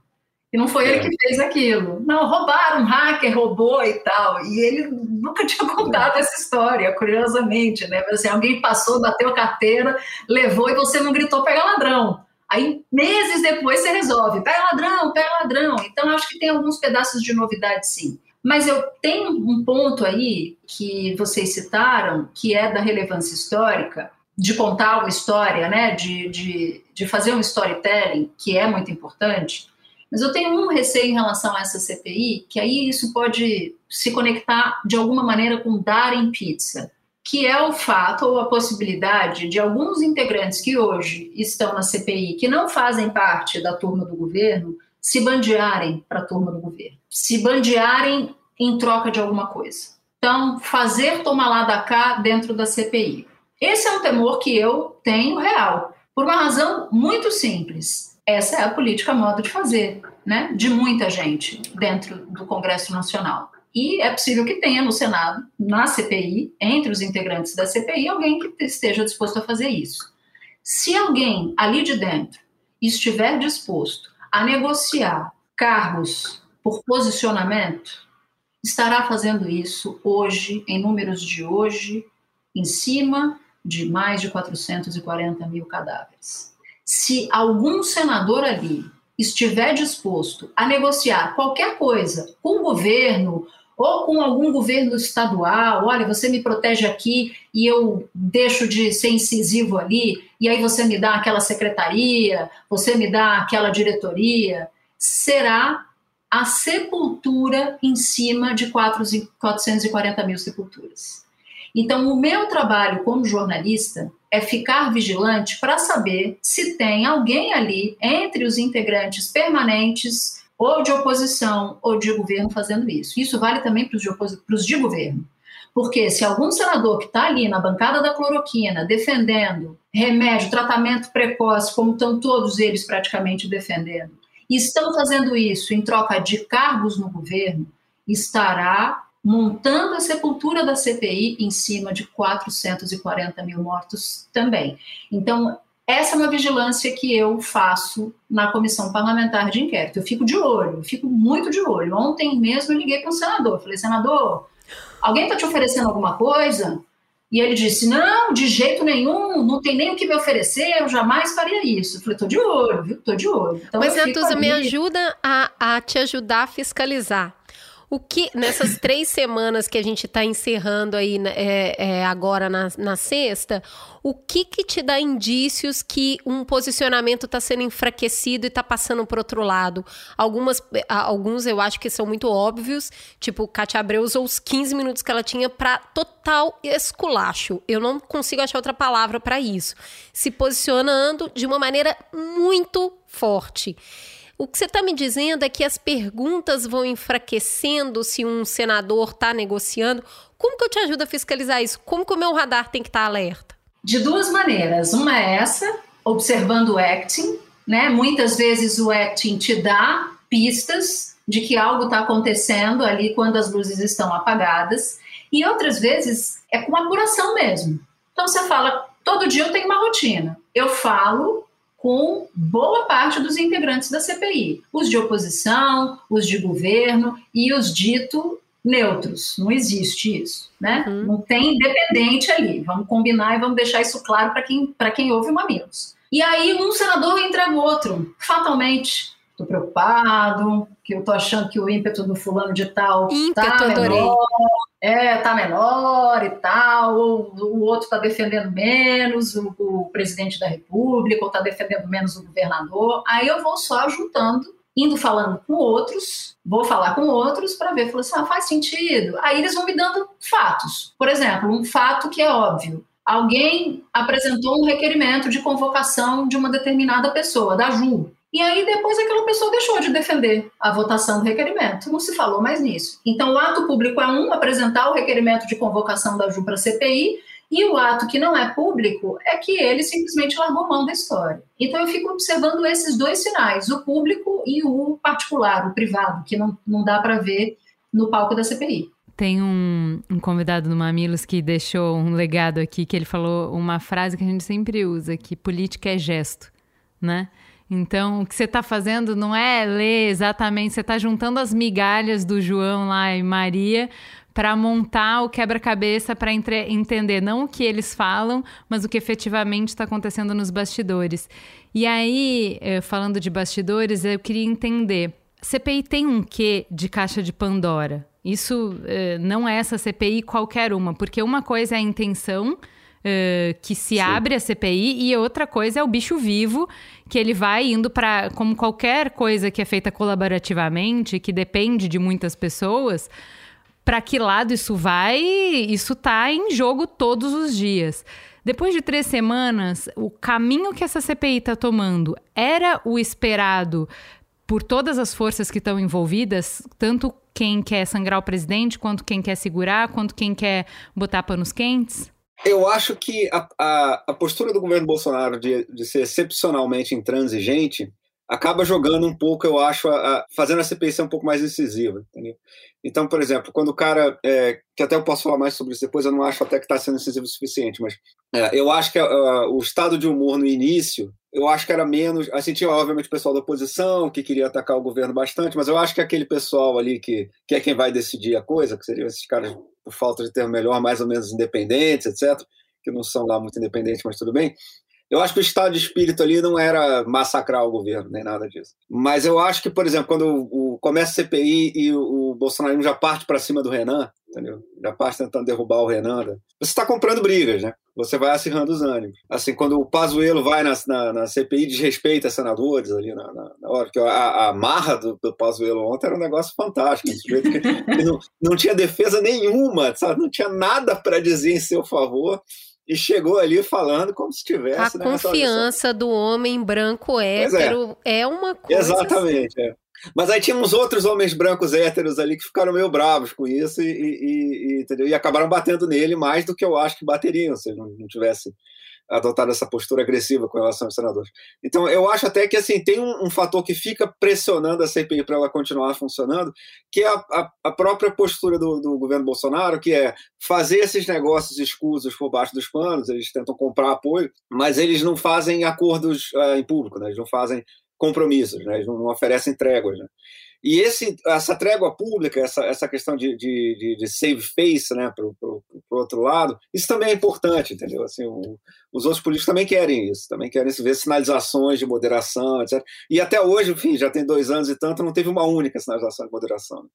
E não foi é. ele que fez aquilo. Não, roubaram, um hacker roubou e tal. E ele nunca tinha contado essa história, curiosamente, né? Assim, alguém passou, bateu a carteira, levou e você não gritou pega ladrão. Aí, meses depois, você resolve, pega ladrão, pega ladrão. Então, acho que tem alguns pedaços de novidade, sim. Mas eu tenho um ponto aí que vocês citaram, que é da relevância histórica, de contar uma história, né? De, de, de fazer um storytelling, que é muito importante mas eu tenho um receio em relação a essa CPI, que aí isso pode se conectar de alguma maneira com dar em pizza. que é o fato ou a possibilidade de alguns integrantes que hoje estão na CPI, que não fazem parte da turma do governo, se bandearem para a turma do governo, se bandearem em troca de alguma coisa. Então, fazer tomar lá da cá dentro da CPI. Esse é um temor que eu tenho real, por uma razão muito simples. Essa é a política modo de fazer, né, de muita gente dentro do Congresso Nacional. E é possível que tenha no Senado, na CPI, entre os integrantes da CPI, alguém que esteja disposto a fazer isso. Se alguém ali de dentro estiver disposto a negociar cargos por posicionamento, estará fazendo isso hoje, em números de hoje, em cima de mais de 440 mil cadáveres. Se algum senador ali estiver disposto a negociar qualquer coisa com o governo ou com algum governo estadual, olha, você me protege aqui e eu deixo de ser incisivo ali, e aí você me dá aquela secretaria, você me dá aquela diretoria, será a sepultura em cima de 440 mil sepulturas. Então, o meu trabalho como jornalista é ficar vigilante para saber se tem alguém ali entre os integrantes permanentes ou de oposição ou de governo fazendo isso. Isso vale também para os de, de governo. Porque se algum senador que está ali na bancada da cloroquina defendendo remédio, tratamento precoce, como estão todos eles praticamente defendendo, e estão fazendo isso em troca de cargos no governo, estará montando a sepultura da CPI em cima de 440 mil mortos também. Então, essa é uma vigilância que eu faço na comissão parlamentar de inquérito. Eu fico de olho, eu fico muito de olho. Ontem mesmo eu liguei para um senador, falei, senador, alguém está te oferecendo alguma coisa? E ele disse, não, de jeito nenhum, não tem nem o que me oferecer, eu jamais faria isso. Eu falei, tô de olho, viu? Tô de olho. Então, Mas, Natuza, me ajuda a, a te ajudar a fiscalizar. O que, nessas três semanas que a gente está encerrando aí né, é, é, agora na, na sexta, o que que te dá indícios que um posicionamento está sendo enfraquecido e está passando para outro lado? Algumas, alguns eu acho que são muito óbvios, tipo, Katia Abreu usou os 15 minutos que ela tinha para total esculacho. Eu não consigo achar outra palavra para isso. Se posicionando de uma maneira muito forte. O que você está me dizendo é que as perguntas vão enfraquecendo se um senador está negociando. Como que eu te ajudo a fiscalizar isso? Como que o meu radar tem que estar tá alerta? De duas maneiras. Uma é essa, observando o acting, né? Muitas vezes o acting te dá pistas de que algo está acontecendo ali quando as luzes estão apagadas. E outras vezes é com apuração mesmo. Então você fala, todo dia eu tenho uma rotina. Eu falo com boa parte dos integrantes da CPI, os de oposição, os de governo e os dito neutros. Não existe isso, né? Uhum. Não tem independente ali. Vamos combinar e vamos deixar isso claro para quem, quem ouve o Mamilos. E aí um senador entra no outro, fatalmente. Estou preocupado, que eu estou achando que o ímpeto do fulano de tal ímpeto, tá menor, é, tá menor e tal, ou o outro está defendendo menos o, o, presidente da república, ou está defendendo menos o governador. Aí eu vou só juntando, indo falando com outros, vou falar com outros para ver, falar assim, ah, faz sentido. Aí eles vão me dando fatos. Por exemplo, um fato que é óbvio. Alguém apresentou um requerimento de convocação de uma determinada pessoa, da Ju. E aí depois aquela pessoa deixou de defender a votação do requerimento, não se falou mais nisso. Então o ato público é um, apresentar o requerimento de convocação da Ju para a CPI, e o ato que não é público é que ele simplesmente largou mão da história. Então eu fico observando esses dois sinais, o público e o particular, o privado, que não, não dá para ver no palco da CPI. Tem um, um, convidado no Mamilos que deixou um legado aqui, que ele falou uma frase que a gente sempre usa, que política é gesto, né? Então, o que você está fazendo não é ler exatamente, você está juntando as migalhas do João lá e Maria para montar o quebra-cabeça para entender não o que eles falam, mas o que efetivamente está acontecendo nos bastidores. E aí, eh, falando de bastidores, eu queria entender. CPI tem um quê de caixa de Pandora? Isso eh, não é essa CPI qualquer uma, porque uma coisa é a intenção uh, que se Sim. abre a CPI e outra coisa é o bicho vivo, que ele vai indo para. Como qualquer coisa que é feita colaborativamente, que depende de muitas pessoas para que lado isso vai, isso tá em jogo todos os dias. Depois de três semanas, o caminho que essa CPI está tomando era o esperado por todas as forças que estão envolvidas, tanto quem quer sangrar o presidente, quanto quem quer segurar, quanto quem quer botar panos quentes? Eu acho que a, a, a postura do governo Bolsonaro de, de ser excepcionalmente intransigente acaba jogando um pouco, eu acho, a, a, fazendo a CPI ser um pouco mais incisiva. Entendeu? Então, por exemplo, quando o cara, é, que até eu posso falar mais sobre isso depois, eu não acho até que está sendo incisivo o suficiente, mas é, eu acho que o estado de humor no início, eu acho que era menos. Assim, tinha obviamente o pessoal da oposição que queria atacar o governo bastante, mas eu acho que aquele pessoal ali que, que é quem vai decidir a coisa, que seriam esses caras, por falta de termo melhor, mais ou menos independentes, etc., que não são lá muito independentes, mas tudo bem, eu acho que o estado de espírito ali não era massacrar o governo, nem nada disso. Mas eu acho que, por exemplo, quando o, o começa a CPI e o, o Bolsonaro já parte para cima do Renan, entendeu? Já parte tentando derrubar o Renan. Né? Você está comprando brigas, né? Você vai acirrando os ânimos. Assim, quando o Pazuello vai na, na, na CPI, desrespeita senadores ali na, na, na hora, que a, a marra do, do Pazuello ontem era um negócio fantástico. Não, não tinha defesa nenhuma, sabe? Não tinha nada para dizer em seu favor e chegou ali falando como se tivesse. A né, confiança do homem branco hétero é. é. uma coisa. Exatamente. É. Mas aí tínhamos outros homens brancos héteros ali que ficaram meio bravos com isso e, e, e, entendeu? e acabaram batendo nele mais do que eu acho que bateriam se não, não tivesse adotado essa postura agressiva com relação aos senadores. Então, eu acho até que assim tem um, um fator que fica pressionando a CPI para ela continuar funcionando, que é a, a, a própria postura do, do, governo Bolsonaro, que é fazer esses negócios escusos por baixo dos panos, eles tentam comprar apoio, mas eles não fazem acordos uh, em público, né? eles não fazem compromissos, né? eles não, oferecem tréguas. Né? E esse, essa trégua pública, essa, essa questão de, de, de, de save face né, para o outro lado, isso também é importante, entendeu? Assim, o, os outros políticos também querem isso, também querem ver sinalizações de moderação, etc. E até hoje, enfim, já tem dois anos e tanto, não teve uma única sinalização de moderação.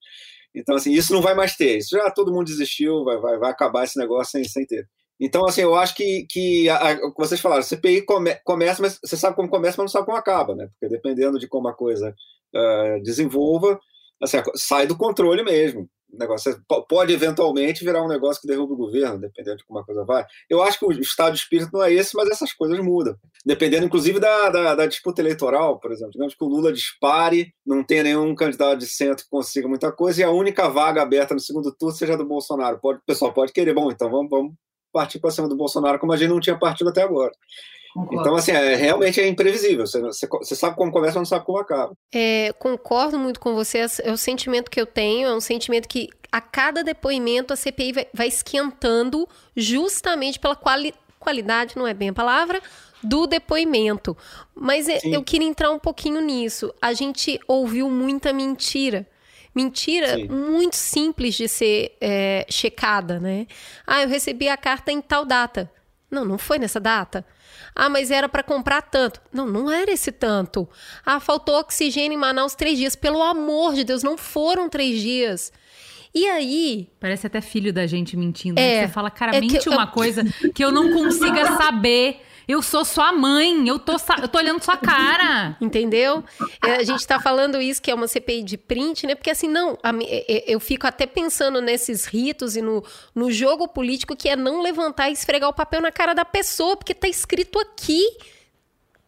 Então, assim, isso não vai mais ter. Isso já todo mundo desistiu, vai, vai, vai acabar esse negócio sem, sem ter. Então, assim, eu acho que, que a, a, vocês falaram, CPI come, começa, mas você sabe como começa, mas não sabe como acaba, né? Porque dependendo de como a coisa uh, desenvolva, assim, sai do controle mesmo. O negócio pode eventualmente virar um negócio que derruba o governo, dependendo de como a coisa vai. Eu acho que o estado de espírito não é esse, mas essas coisas mudam. Dependendo, inclusive, da, da, da disputa eleitoral, por exemplo. Digamos que o Lula dispare, não tenha nenhum candidato de centro que consiga muita coisa, e a única vaga aberta no segundo turno seja do Bolsonaro. Pode, o pessoal pode querer, bom, então vamos, vamos partir para cima do Bolsonaro como a gente não tinha partido até agora. Concordo. Então, assim, é, realmente é imprevisível. Você, você, você, sabe como começa, mas não sabe como acaba. É, concordo muito com você. É o sentimento que eu tenho. É um sentimento que a cada depoimento a CPI vai, vai esquentando justamente pela quali, qualidade, não é bem a palavra, do depoimento. Mas é, eu queria entrar um pouquinho nisso. A gente ouviu muita mentira. Mentira Sim. muito simples de ser é, checada, né? Ah, eu recebi a carta em tal data. Não, não foi nessa data. Ah, mas era para comprar tanto. Não, não era esse tanto. Ah, faltou oxigênio em Manaus três dias. Pelo amor de Deus, não foram três dias. E aí. Parece até filho da gente mentindo. Né? É, Você fala, cara, é mente que, uma eu... coisa que eu não consiga saber. Eu sou sua mãe, eu tô, eu tô olhando sua cara. Entendeu? É, a gente tá falando isso, que é uma CPI de print, né? Porque assim, não, a, é, eu fico até pensando nesses ritos e no, no jogo político que é não levantar e esfregar o papel na cara da pessoa, porque tá escrito aqui.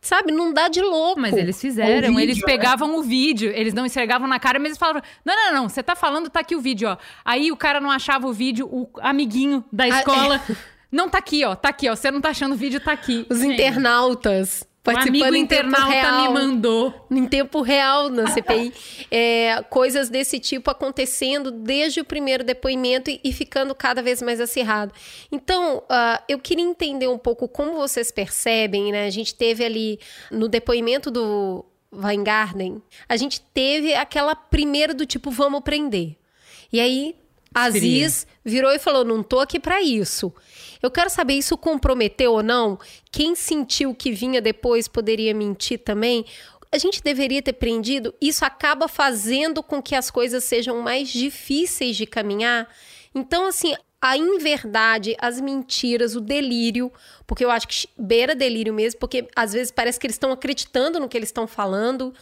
Sabe, não dá de louco. Mas eles fizeram, vídeo, eles né? pegavam né? o vídeo, eles não esfregavam na cara, mas eles falavam: não, não, não, você tá falando, tá aqui o vídeo, ó. Aí o cara não achava o vídeo, o amiguinho da escola. Ah, é. Não, tá aqui, ó. Tá aqui, ó. Você não tá achando o vídeo, tá aqui. Os Gente. internautas participando um amigo internauta real, me mandou. Em tempo real na CPI. é, coisas desse tipo acontecendo desde o primeiro depoimento e, e ficando cada vez mais acirrado. Então, uh, eu queria entender um pouco como vocês percebem, né? A gente teve ali no depoimento do Weingarten, a gente teve aquela primeira do tipo, vamos prender. E aí Aziz virou e falou: não tô aqui para isso. Eu quero saber isso comprometeu ou não? Quem sentiu que vinha depois poderia mentir também? A gente deveria ter prendido. Isso acaba fazendo com que as coisas sejam mais difíceis de caminhar. Então, assim, a inverdade, as mentiras, o delírio, porque eu acho que beira delírio mesmo, porque às vezes parece que eles estão acreditando no que eles estão falando.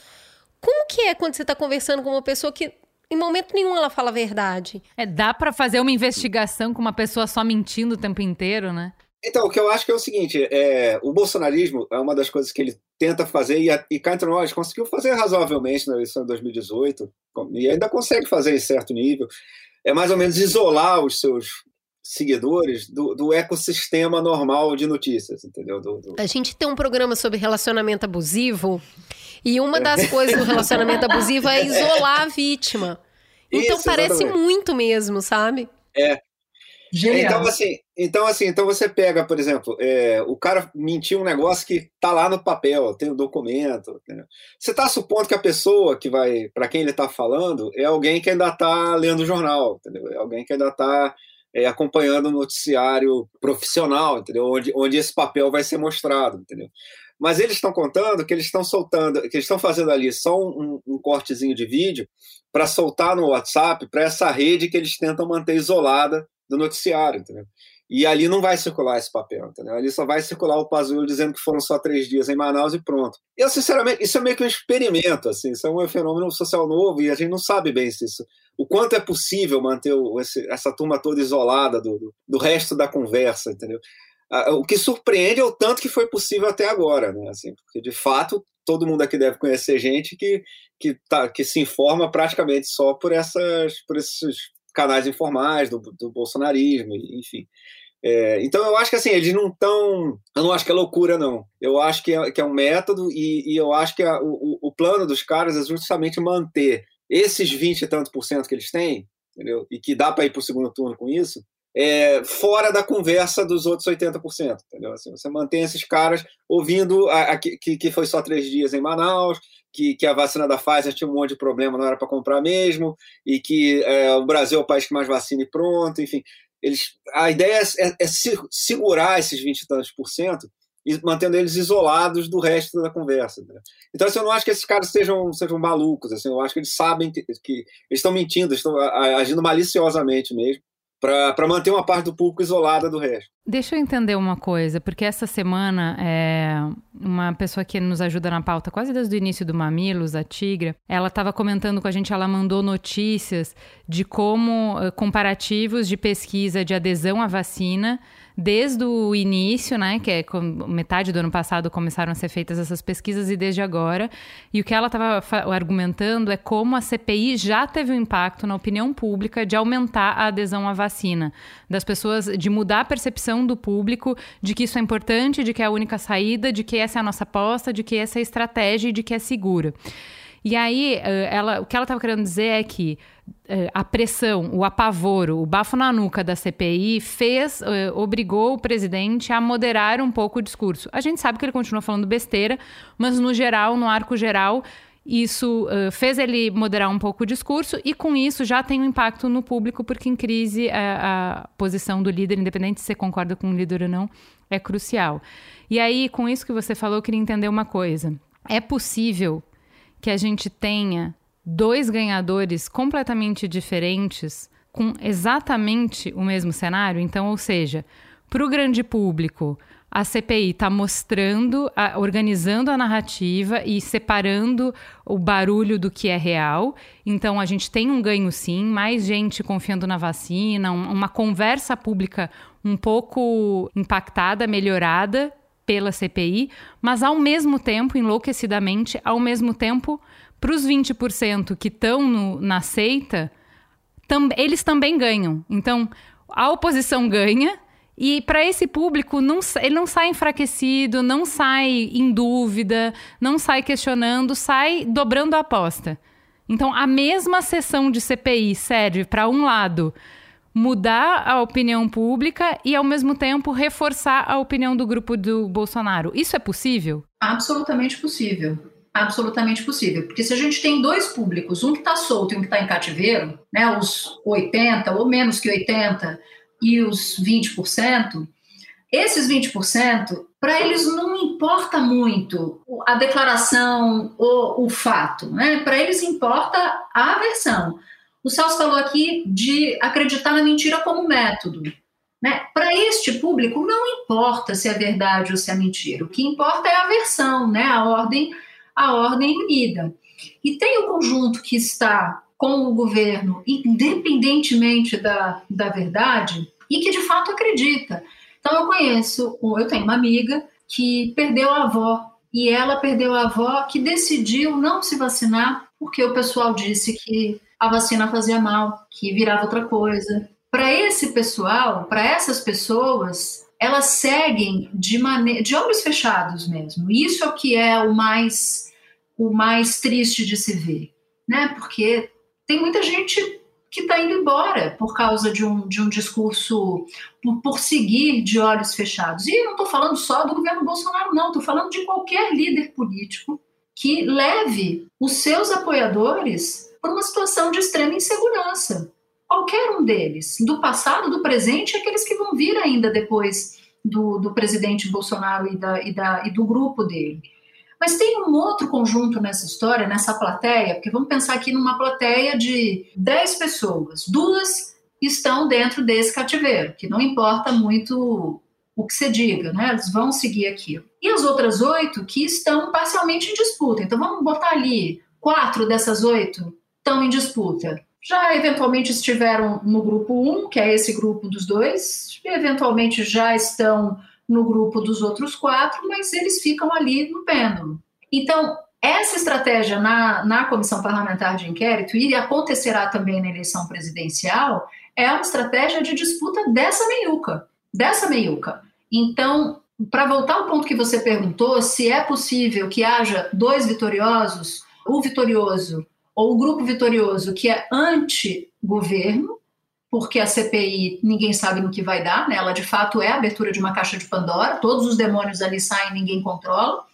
Como que é quando você está conversando com uma pessoa que Em momento nenhum ela fala a verdade. É, dá para fazer uma investigação com uma pessoa só mentindo o tempo inteiro, né? Então, o que eu acho que é o seguinte: é, o bolsonarismo é uma das coisas que ele tenta fazer, e, a, e cá entre nós conseguiu fazer razoavelmente na eleição de 2018, e ainda consegue fazer em certo nível. É mais ou menos isolar os seus seguidores do, do ecossistema normal de notícias, entendeu? Do, do... A gente tem um programa sobre relacionamento abusivo, e uma das é. coisas do relacionamento abusivo é isolar a vítima. Então Isso, parece exatamente. muito mesmo, sabe? É, Genial. Então, assim, então, assim, então você pega, por exemplo, é, o cara mentiu um negócio que tá lá no papel, tem o um documento. Entendeu? Você está supondo que a pessoa que vai, para quem ele está falando, é alguém que ainda está lendo o jornal, entendeu? É alguém que ainda está é, acompanhando o noticiário profissional, entendeu? Onde, onde esse papel vai ser mostrado, entendeu? Mas eles estão contando que eles estão soltando, que eles estão fazendo ali só um, um cortezinho de vídeo para soltar no WhatsApp para essa rede que eles tentam manter isolada do noticiário, entendeu? E ali não vai circular esse papel, entendeu? Ali só vai circular o Pazuello dizendo que foram só três dias em Manaus e pronto. Eu, sinceramente, isso é meio que um experimento, assim, isso é um fenômeno social novo e a gente não sabe bem se isso, o quanto é possível manter o, esse, essa turma toda isolada do, do, do resto da conversa, entendeu? O que surpreende é o tanto que foi possível até agora, né? Assim, porque de fato todo mundo aqui deve conhecer gente que que, tá, que se informa praticamente só por essas por esses canais informais do, do bolsonarismo, enfim. É, então eu acho que assim, eles não estão. Eu não acho que é loucura, não. Eu acho que é, que é um método e, e eu acho que a, o, o plano dos caras é justamente manter esses 20 e tanto por cento que eles têm, entendeu? E que dá para ir para o segundo turno com isso, é, fora da conversa dos outros 80%. Entendeu? Assim, você mantém esses caras ouvindo a, a, que, que foi só três dias em Manaus, que, que a vacina da Pfizer tinha um monte de problema, não era para comprar mesmo, e que é, o Brasil é o país que mais vacina e pronto, enfim. Eles, a ideia é, é, é segurar esses 20 e tantos por cento mantendo eles isolados do resto da conversa. Né? Então, assim, eu não acho que esses caras sejam, sejam malucos, assim, eu acho que eles sabem que, que eles estão mentindo, estão agindo maliciosamente mesmo para manter uma parte do público isolada do resto. Deixa eu entender uma coisa, porque essa semana é, uma pessoa que nos ajuda na pauta quase desde o início do Mamilos, a Tigra, ela estava comentando com a gente, ela mandou notícias de como eh, comparativos de pesquisa de adesão à vacina desde o início, né, que é metade do ano passado começaram a ser feitas essas pesquisas e desde agora. E o que ela estava argumentando é como a CPI já teve um impacto na opinião pública de aumentar a adesão à vacina, das pessoas de mudar a percepção do público de que isso é importante, de que é a única saída, de que essa é a nossa aposta, de que essa é a estratégia e de que é segura. E aí, eh, ela, o que ela estava querendo dizer é que a pressão, o apavoro, o bafo na nuca da CPI fez, eh, obrigou o presidente a moderar um pouco o discurso. A gente sabe que ele continua falando besteira, mas no geral, no arco geral, isso uh, fez ele moderar um pouco o discurso e com isso já tem um impacto no público, porque em crise a, a posição do líder, independente se você concorda com o líder ou não, é crucial. E aí, com isso que você falou, eu queria entender uma coisa. É possível que a gente tenha dois ganhadores completamente diferentes com exatamente o mesmo cenário? Então, ou seja, para o grande público, a CPI está mostrando, a, organizando a narrativa e separando o barulho do que é real. Então, a gente tem um ganho sim, mais gente confiando na vacina, um, uma conversa pública um pouco impactada, melhorada pela CPI, mas ao mesmo tempo, enlouquecidamente, ao mesmo tempo, para os 20% que estão na seita, tam, eles também ganham. Então, a oposição ganha, e para esse público, não, ele não sai enfraquecido, não sai em dúvida, não sai questionando, sai dobrando a aposta. Então, a mesma sessão de CPI serve para um lado mudar a opinião pública e, ao mesmo tempo, reforçar a opinião do grupo do Bolsonaro. Isso é possível? Absolutamente possível. Absolutamente possível. Porque se a gente tem dois públicos, um que está solto e um que está em cativeiro, né, os 80% ou menos que 80% e os 20%, esses 20%, para eles não importa muito a declaração ou o fato, né? Para eles importa a versão. O Celso falou aqui de acreditar na mentira como método. Né? Para este público, não importa se é verdade ou se é mentira. O que importa é a versão, né? a, ordem, a ordem unida. E tem o conjunto que está com o governo, independentemente da, da verdade, e que de fato acredita. Então, eu conheço, eu tenho uma amiga que perdeu a avó, e ela perdeu a avó que decidiu não se vacinar porque o pessoal disse que a vacina fazia mal, que virava outra coisa. Para esse pessoal, para essas pessoas, elas seguem de maneira de olhos fechados mesmo. Isso é o que é o mais o mais triste de se ver, né? Porque tem muita gente que está indo embora por causa de um, de um discurso, por, por seguir de olhos fechados. E não estou falando só do governo Bolsonaro, não, estou falando de qualquer líder político que leve os seus apoiadores para uma situação de extrema insegurança. Qualquer um deles, do passado, do presente, aqueles que vão vir ainda depois do, do presidente Bolsonaro e, da, e, da, e do grupo dele. Mas tem um outro conjunto nessa história, nessa plateia, porque vamos pensar aqui numa plateia de 10 pessoas, duas estão dentro desse cativeiro, que não importa muito o que você diga, né? Eles vão seguir aquilo. E as outras oito que estão parcialmente em disputa. Então vamos botar ali quatro dessas oito estão em disputa. Já eventualmente estiveram no grupo 1, um, que é esse grupo dos dois, eventualmente já estão no grupo dos outros quatro, mas eles ficam ali no pêndulo. Então, essa estratégia na, na comissão parlamentar de inquérito, e acontecerá também na eleição presidencial, é uma estratégia de disputa dessa meiuca, dessa meiuca. Então, para voltar ao ponto que você perguntou, se é possível que haja dois vitoriosos, o vitorioso ou o grupo vitorioso que é anti-governo, porque a CPI ninguém sabe no que vai dar, né? ela de fato é a abertura de uma caixa de Pandora, todos os demônios ali saem, ninguém controla.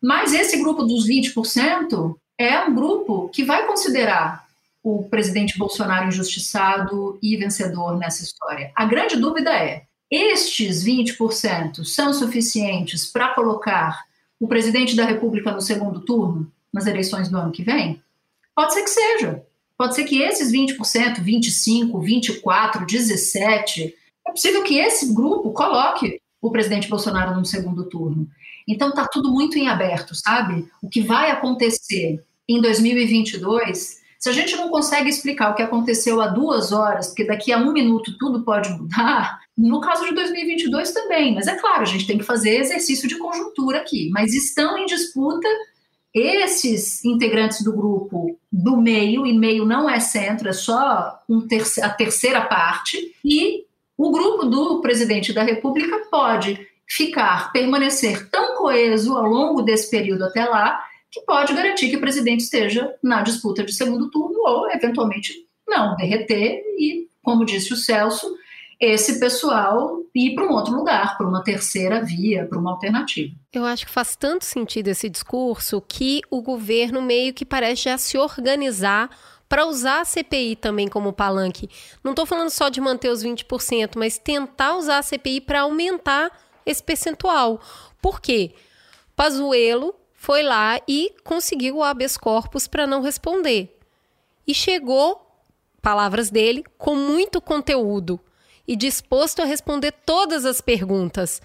Mas esse grupo dos 20% é um grupo que vai considerar o presidente Bolsonaro injustiçado e vencedor nessa história. A grande dúvida é: estes 20% são suficientes para colocar o presidente da República no segundo turno, nas eleições do ano que vem? Pode ser que seja. Pode ser que esses 20%, 25%, 24%, 17%, é possível que esse grupo coloque o presidente Bolsonaro no segundo turno. Então está tudo muito em aberto, sabe? O que vai acontecer em 2022, se a gente não consegue explicar o que aconteceu há duas horas, porque daqui a um minuto tudo pode mudar, no caso de 2022 também. Mas é claro, a gente tem que fazer exercício de conjuntura aqui. Mas estão em disputa esses integrantes do grupo do meio, e meio não é centro, é só um a terceira parte, e o grupo do presidente da República pode ficar, permanecer tão coeso ao longo desse período até lá, que pode garantir que o presidente esteja na disputa de segundo turno ou, eventualmente, não, derreter e, como disse o Celso, esse pessoal ir para um outro lugar, para uma terceira via, para uma alternativa. Eu acho que faz tanto sentido esse discurso que o governo meio que parece já se organizar para usar a CPI também como palanque. Não estou falando só de manter os 20%, mas tentar usar a CPI para aumentar esse percentual. Por quê? Pazuello foi lá e conseguiu o habeas corpus para não responder. E chegou, palavras dele, com muito conteúdo e disposto a responder todas as perguntas.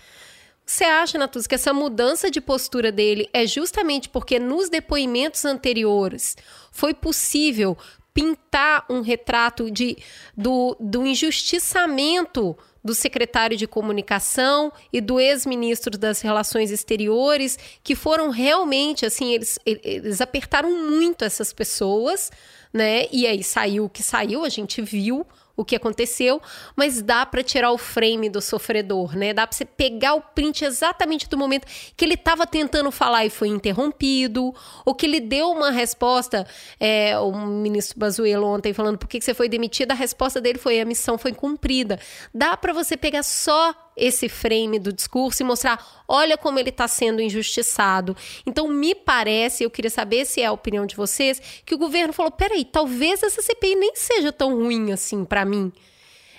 Você acha, Natus, que essa mudança de postura dele é justamente porque nos depoimentos anteriores foi possível pintar um retrato de, do, do injustiçamento do secretário de comunicação e do ex-ministro das relações exteriores, que foram realmente assim, eles, eles apertaram muito essas pessoas, né? E aí saiu o que saiu, a gente viu o que aconteceu, mas dá para tirar o frame do sofredor, né? Dá para você pegar o print exatamente do momento que ele estava tentando falar e foi interrompido, ou que ele deu uma resposta, é, o ministro Bazuelo ontem falando por que você foi demitida, a resposta dele foi a missão foi cumprida. Dá para você pegar só esse frame do discurso e mostrar, olha como ele está sendo injustiçado. Então, me parece, eu queria saber se é a opinião de vocês, que o governo falou: peraí, talvez essa CPI nem seja tão ruim assim para mim.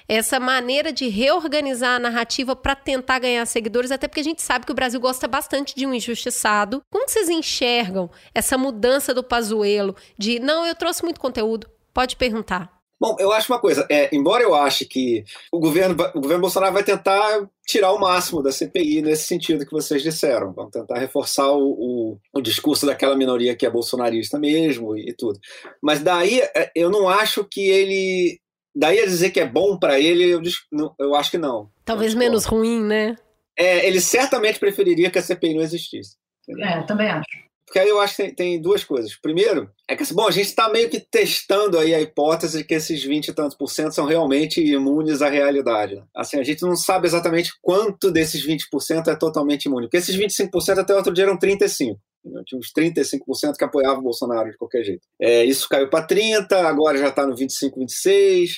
Essa maneira de reorganizar a narrativa para tentar ganhar seguidores, até porque a gente sabe que o Brasil gosta bastante de um injustiçado. Como vocês enxergam essa mudança do Pazuelo de não, eu trouxe muito conteúdo? Pode perguntar. Bom, eu acho uma coisa, é, embora eu ache que o governo, o governo Bolsonaro vai tentar tirar o máximo da CPI nesse sentido que vocês disseram, vão tentar reforçar o, o, o discurso daquela minoria que é bolsonarista mesmo e, e tudo. Mas daí é, eu não acho que ele. Daí a dizer que é bom para ele, eu, eu acho que não. Talvez menos ruim, né? É, ele certamente preferiria que a CPI não existisse. É, também acho. Porque aí eu acho que tem, tem duas coisas. Primeiro, é que assim, bom, a gente está meio que testando aí a hipótese de que esses 20 e tantos por cento são realmente imunes à realidade. Assim, a gente não sabe exatamente quanto desses 20% é totalmente imune. Porque esses 25% até outro dia eram 35%. Tinha uns 35% que apoiavam o Bolsonaro de qualquer jeito. É, isso caiu para 30%, agora já está no 25%, 26%.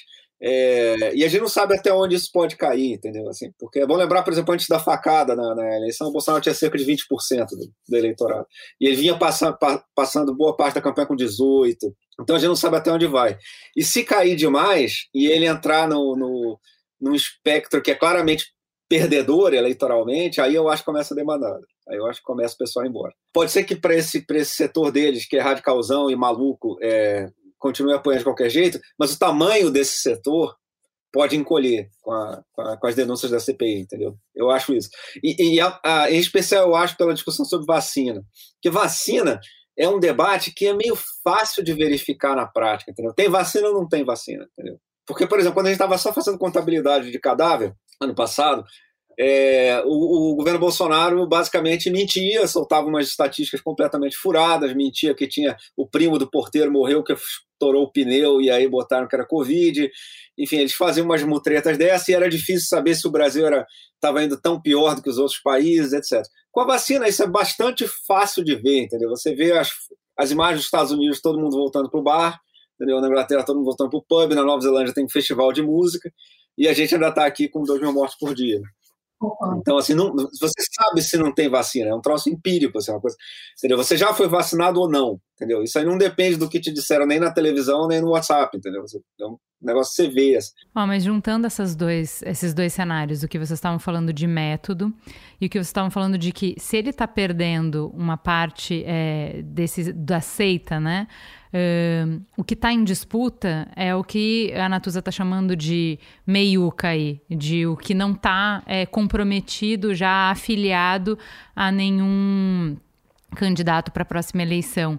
É, e a gente não sabe até onde isso pode cair, entendeu? Assim, porque é bom lembrar, por exemplo, antes da facada na, na eleição, o Bolsonaro tinha cerca de 20% do, do eleitorado. E ele vinha passando, pa, passando boa parte da campanha com 18%. Então a gente não sabe até onde vai. E se cair demais e ele entrar no, no, num espectro que é claramente perdedor eleitoralmente, aí eu acho que começa a demandar. Aí eu acho que começa o pessoal a ir embora. Pode ser que para esse, esse setor deles, que é radicalzão e maluco, é, continue apoiando de qualquer jeito, mas o tamanho desse setor pode encolher com, a, com, a, com as denúncias da CPI, entendeu? Eu acho isso. E, e a, em especial, eu acho pela discussão sobre vacina. Que vacina é um debate que é meio fácil de verificar na prática, entendeu? Tem vacina ou não tem vacina, entendeu? Porque, por exemplo, quando a gente estava só fazendo contabilidade de cadáver, ano passado, é, o, o, governo Bolsonaro basicamente mentia, soltava umas estatísticas completamente furadas, mentia que tinha o primo do porteiro morreu que estourou o pneu e aí botaram que era Covid. Enfim, eles faziam umas mutretas dessas e era difícil saber se o Brasil estava indo tão pior do que os outros países, etc. Com a vacina, isso é bastante fácil de ver, entendeu? Você vê as, as imagens dos Estados Unidos, todo mundo voltando para o bar, entendeu? Na Inglaterra, todo mundo voltando para o pub, na Nova Zelândia tem um festival de música, e a gente ainda está aqui com 2 mil mortes por dia. Então, assim, não, você sabe se não tem vacina, é um troço empírico, assim, uma coisa, entendeu? Você já foi vacinado ou não, entendeu? Isso aí não depende do que te disseram nem na televisão, nem no WhatsApp, entendeu? É um negócio que você vê. Assim. Oh, mas juntando essas dois, esses dois cenários, o que vocês estavam falando de método e o que vocês estavam falando de que se ele está perdendo uma parte é, desse, da seita, né? Uh, o que está em disputa é o que a Natuza está chamando de meiuca aí, de o que não está é, comprometido, já afiliado a nenhum candidato para a próxima eleição.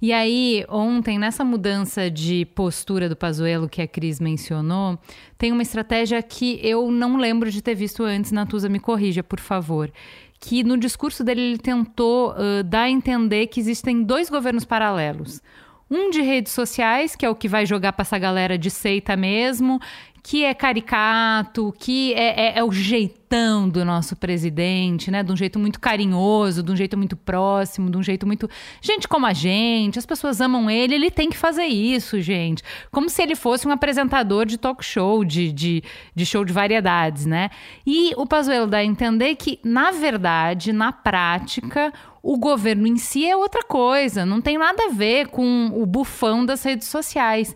E aí, ontem, nessa mudança de postura do Pazuello que a Cris mencionou, tem uma estratégia que eu não lembro de ter visto antes. Natuza, me corrija, por favor. Que no discurso dele ele tentou uh, dar a entender que existem dois governos paralelos. Um de redes sociais, que é o que vai jogar para essa galera de seita mesmo, que é caricato, que é, é, é, o jeitão do nosso presidente, né? De um jeito muito carinhoso, de um jeito muito próximo, de um jeito muito. Gente como a gente, as pessoas amam ele, ele tem que fazer isso, gente. Como se ele fosse um apresentador de talk show, de, de, de show de variedades, né? E o Pazuello dá a entender que, na verdade, na prática, o governo em si é outra coisa, não tem nada a ver com o bufão das redes sociais.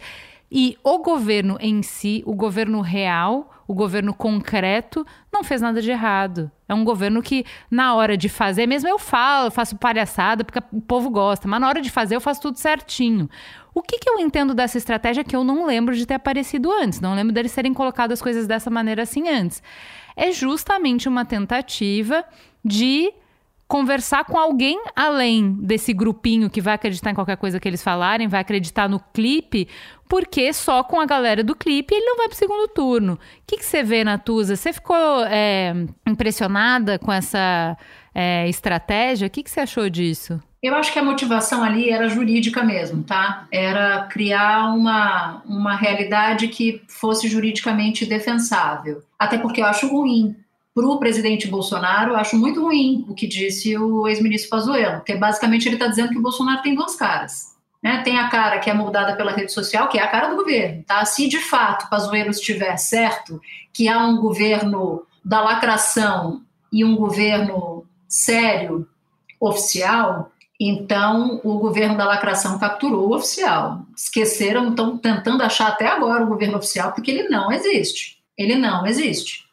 E o governo em si, o governo real, o governo concreto, não fez nada de errado. É um governo que, na hora de fazer, mesmo eu falo, eu faço palhaçada, porque o povo gosta, mas na hora de fazer eu faço tudo certinho. O que, que eu entendo dessa estratégia que eu não lembro de ter aparecido antes? Não lembro deles serem colocado as coisas dessa maneira assim antes. É justamente uma tentativa de conversar com alguém além desse grupinho que vai acreditar em qualquer coisa que eles falarem, vai acreditar no clipe, porque só com a galera do clipe ele não vai para o segundo turno. O que, que você vê, Natuza? Você ficou é, impressionada com essa é, estratégia? O que, que você achou disso? Eu acho que a motivação ali era jurídica mesmo, tá? Era criar uma, uma realidade que fosse juridicamente defensável. Até porque eu acho ruim para o presidente Bolsonaro, acho muito ruim o que disse o ex-ministro Pazuello, porque basicamente ele está dizendo que o Bolsonaro tem duas caras. Né? Tem a cara que é moldada pela rede social, que é a cara do governo. Tá? Se de fato Pazuello estiver certo, que há um governo da lacração e um governo sério, oficial, então o governo da lacração capturou o oficial. Esqueceram, estão tentando achar até agora o governo oficial, porque ele não existe. Ele não existe.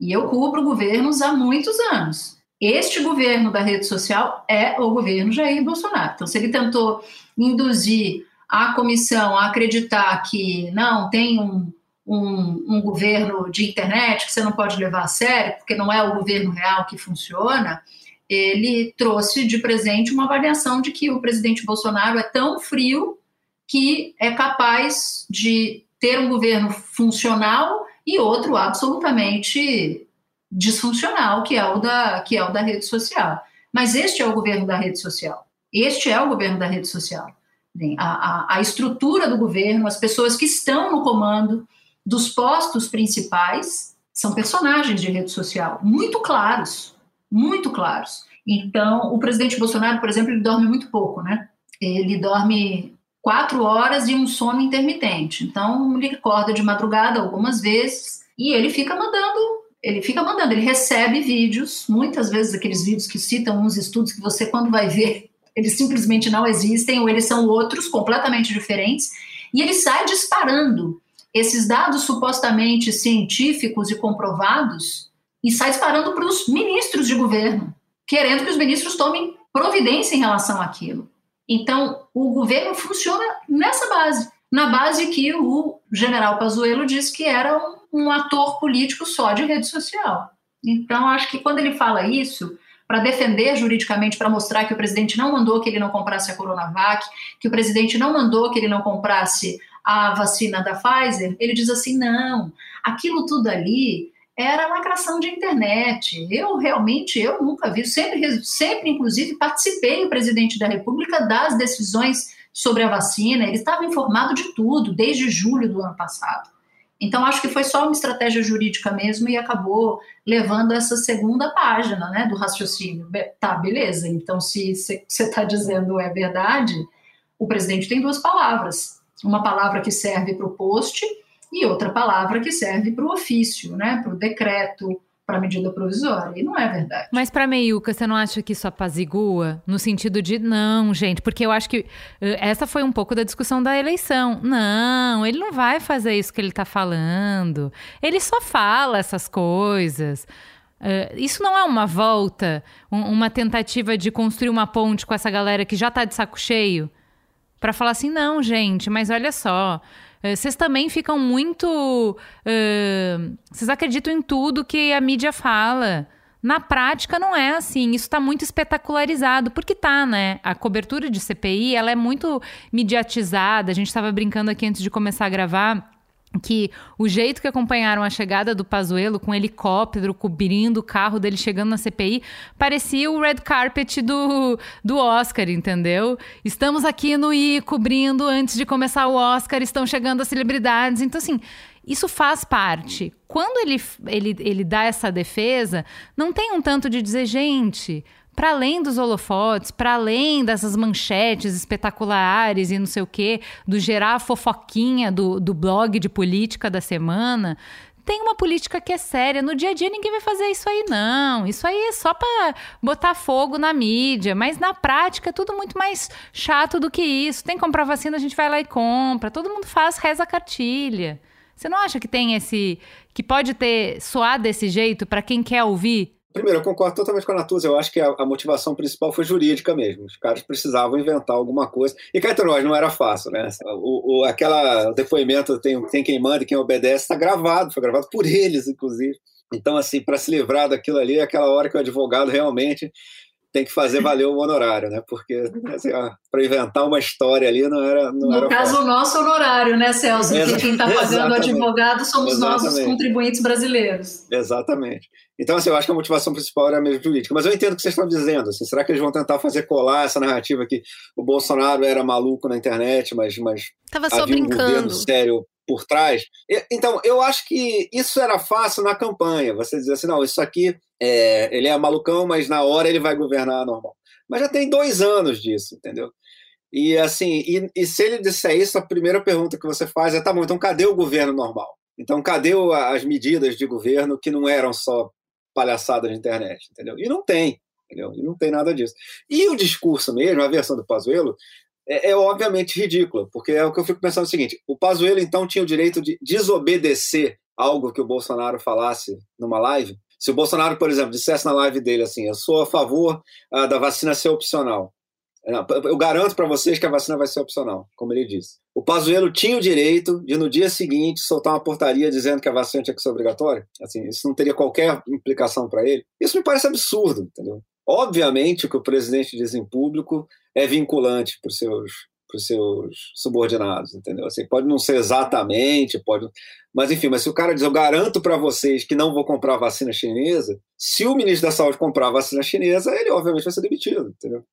E eu cubro governos há muitos anos. Este governo da rede social é o governo Jair Bolsonaro. Então, se ele tentou induzir a comissão a acreditar que não tem um, um, um, governo de internet que você não pode levar a sério, porque não é o governo real que funciona, ele trouxe de presente uma avaliação de que o presidente Bolsonaro é tão frio que é capaz de ter um governo funcional e outro absolutamente disfuncional, que é o da, que é o da rede social. Mas este é o governo da rede social. Este é o governo da rede social. A, a, a estrutura do governo, as pessoas que estão no comando dos postos principais são personagens de rede social, muito claros, muito claros. Então, o presidente Bolsonaro, por exemplo, ele dorme muito pouco, né? Ele dorme quatro horas e um sono intermitente. Então, ele acorda de madrugada algumas vezes e ele fica mandando ele fica mandando, ele recebe vídeos, muitas vezes aqueles vídeos que citam uns estudos que você, quando vai ver, eles simplesmente não existem, ou eles são outros, completamente diferentes, e ele sai disparando esses dados supostamente científicos e comprovados e sai disparando para os ministros de governo, querendo que os ministros tomem providência em relação àquilo. Então, o governo funciona nessa base, na base que o general Pazuello disse que era um um ator político só de rede social. Então, acho que quando ele fala isso, para defender juridicamente, para mostrar que o presidente não mandou que ele não comprasse a Coronavac, que o presidente não mandou que ele não comprasse a vacina da Pfizer, ele diz assim: não, aquilo tudo ali era lacração de internet. Eu realmente, eu nunca vi, sempre, sempre inclusive, participei, o presidente da República, das decisões sobre a vacina, ele estava informado de tudo, desde julho do ano passado. Então, acho que foi só uma estratégia jurídica mesmo e acabou levando essa segunda página né, do raciocínio. Tá, beleza. Então, se você está dizendo é verdade, o presidente tem duas palavras. Uma palavra que serve para o post e outra palavra que serve para o ofício, né, para o decreto, para medida provisória. E não é verdade. Mas para Meiuca, você não acha que isso apazigua? No sentido de, não, gente, porque eu acho que uh, essa foi um pouco da discussão da eleição. Não, ele não vai fazer isso que ele está falando. Ele só fala essas coisas. Uh, isso não é uma volta, um, uma tentativa de construir uma ponte com essa galera que já está de saco cheio? Para falar assim, não, gente, mas olha só, eh, vocês também ficam muito. Uh, vocês acreditam em tudo que a mídia fala. Na prática não é assim, isso está muito espetacularizado, porque tá, né? A cobertura de CPI, ela é muito mediatizada. A gente estava brincando aqui antes de começar a gravar que o jeito que acompanharam a chegada do Pazuello com um helicóptero cobrindo o carro dele chegando na CPI parecia o red carpet do, do Oscar, entendeu? Estamos aqui no I cobrindo antes de começar o Oscar, estão chegando as celebridades. Então, assim, isso faz parte. Quando ele, ele, ele dá essa defesa, não tem um tanto de dizer, gente, para além dos holofotes, para além dessas manchetes espetaculares e não sei o quê, do gerar a fofoquinha do, do blog de política da semana, tem uma política que é séria. No dia a dia ninguém vai fazer isso aí, não. Isso aí é só para botar fogo na mídia. Mas na prática é tudo muito mais chato do que isso. Tem que comprar vacina, a gente vai lá e compra. Todo mundo faz, reza a cartilha. Você não acha que tem esse. que pode ter soar desse jeito para quem quer ouvir? Primeiro, eu concordo totalmente com a Natuza. Eu acho que a, a, motivação principal foi jurídica mesmo. Os caras precisavam inventar alguma coisa. E cá entre nós, não era fácil, né? O, o, aquela, depoimento tem, tem quem manda e quem obedece está gravado. Foi gravado por eles, inclusive. Então, assim, para se livrar daquilo ali, é aquela hora que o advogado realmente tem que fazer valer o honorário, né? Porque assim, para inventar uma história ali não era. Não no era caso, fácil. o nosso honorário, né, Celso? Porque quem está pagando o advogado somos Exatamente. nós, os contribuintes brasileiros. Exatamente. Então, assim, eu acho que a motivação principal era mesmo política. Mas eu entendo o que vocês estão dizendo. Assim, será que eles vão tentar fazer colar essa narrativa que o Bolsonaro era maluco na internet, mas. mas Tava só brincando. Um governo sério por trás. Então, eu acho que isso era fácil na campanha. Você dizer assim, não, isso aqui, é, ele é malucão, mas na hora ele vai governar normal. Mas já tem dois anos disso, entendeu? E assim, e, e se ele disser isso, a primeira pergunta que você faz é, tá bom, então cadê o governo normal? Então, cadê as medidas de governo que não eram só palhaçada de internet, entendeu? E não tem, entendeu? E não tem nada disso. E o discurso mesmo, a versão do Pazuello, é, é, obviamente ridícula, porque é o que eu fico pensando o seguinte: o Pazuello então tinha o direito de desobedecer algo que o Bolsonaro falasse numa live. Se o Bolsonaro, por exemplo, dissesse na live dele assim: eu sou a favor uh, da vacina ser opcional, Eu garanto para vocês que a vacina vai ser opcional, como ele disse. O Pazuello tinha o direito de, no dia seguinte, soltar uma portaria dizendo que a vacina tinha que ser obrigatória. Assim, isso não teria qualquer implicação para ele. Isso me parece absurdo, entendeu? Obviamente, o que o presidente diz em público é vinculante para os seus, seus subordinados, entendeu? Assim, pode não ser exatamente, pode, mas enfim, mas se o cara diz, eu garanto para vocês que não vou comprar vacina chinesa, se o ministro da Saúde comprar vacina chinesa, ele obviamente vai ser demitido, entendeu?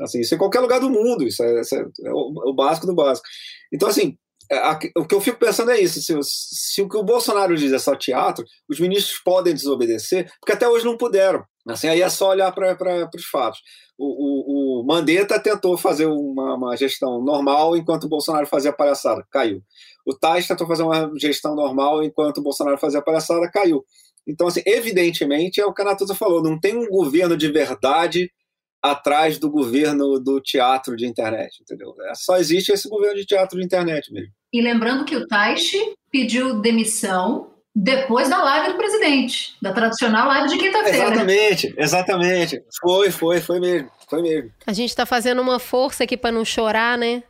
Assim, isso em qualquer lugar do mundo, isso é, isso é, é o, o, básico do básico. Então, assim, é, a, o que eu fico pensando é isso: se, se, o que o Bolsonaro diz é só teatro, os ministros podem desobedecer, porque até hoje não puderam. Assim, aí é só olhar para os fatos. O, o, o, Mandetta tentou fazer uma, uma, gestão normal enquanto o Bolsonaro fazia palhaçada, caiu. O Tais tentou fazer uma gestão normal enquanto o Bolsonaro fazia palhaçada, caiu. Então, assim, evidentemente, é o que a Natuza falou, não tem um governo de verdade atrás do governo do teatro de internet, entendeu? É, só existe esse governo de teatro de internet mesmo. E lembrando que o Taishi pediu demissão depois da live do presidente, da tradicional live de quinta-feira. Exatamente, exatamente. Foi, foi, foi mesmo, foi mesmo. A gente está fazendo uma força aqui para não chorar, né?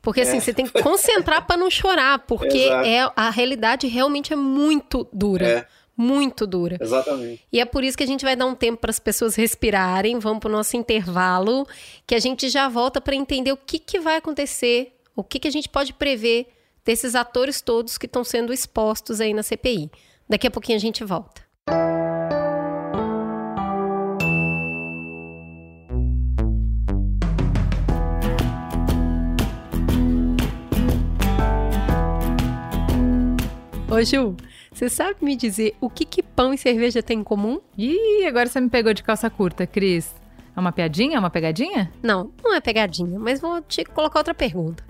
Porque assim, é. você tem que concentrar para não chorar, porque é, a realidade realmente é muito dura. É muito dura. Exatamente. E é por isso que a gente vai dar um tempo para as pessoas respirarem, vamos para o nosso intervalo, que a gente já volta para entender o que, que vai acontecer, o que, que a gente pode prever desses atores todos que estão sendo expostos aí na CPI. Daqui a pouquinho a gente volta. Ô Ju, você sabe me dizer o que, que pão e cerveja têm em comum? Ih, agora você me pegou de calça curta, Cris. É uma piadinha? É uma pegadinha? Não, não é pegadinha, mas vou te colocar outra pergunta.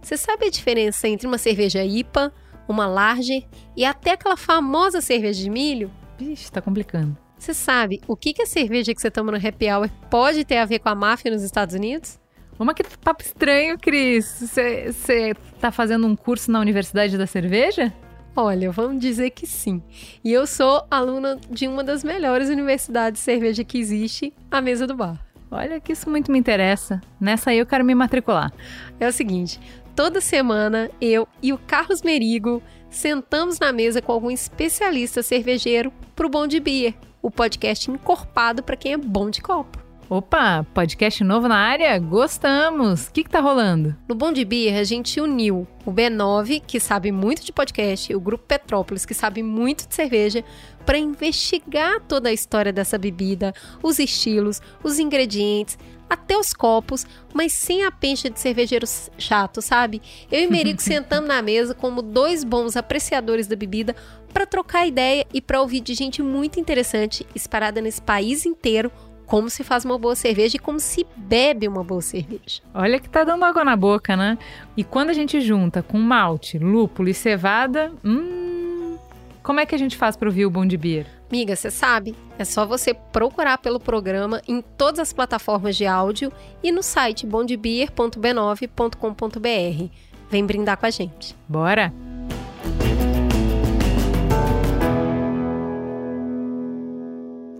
Você sabe a diferença entre uma cerveja IPA, uma Large e até aquela famosa cerveja de milho? Vixe, tá complicando. Você sabe o que, que a cerveja que você toma no happy hour pode ter a ver com a máfia nos Estados Unidos? Vamos aqui papo estranho, Cris. Você tá fazendo um curso na Universidade da Cerveja? Olha, vamos dizer que sim. E eu sou aluna de uma das melhores universidades de cerveja que existe, a Mesa do Bar. Olha que isso muito me interessa. Nessa aí eu quero me matricular. É o seguinte, toda semana eu e o Carlos Merigo sentamos na mesa com algum especialista cervejeiro pro Bom de Beer, o podcast encorpado para quem é bom de copo. Opa, podcast novo na área? Gostamos! O que, que tá rolando? No Bom de Beer, a gente uniu o B9, que sabe muito de podcast, e o Grupo Petrópolis, que sabe muito de cerveja, para investigar toda a história dessa bebida, os estilos, os ingredientes, até os copos, mas sem a pencha de cervejeiro chato, sabe? Eu e Merico sentamos na mesa como dois bons apreciadores da bebida para trocar ideia e para ouvir de gente muito interessante, espalhada nesse país inteiro, como se faz uma boa cerveja e como se bebe uma boa cerveja. Olha que tá dando água na boca, né? E quando a gente junta com malte, lúpulo e cevada, hum, como é que a gente faz para ouvir o Bom de Beer? Miga, você sabe, é só você procurar pelo programa em todas as plataformas de áudio e no site bondebeer.b9.com.br. Vem brindar com a gente. Bora!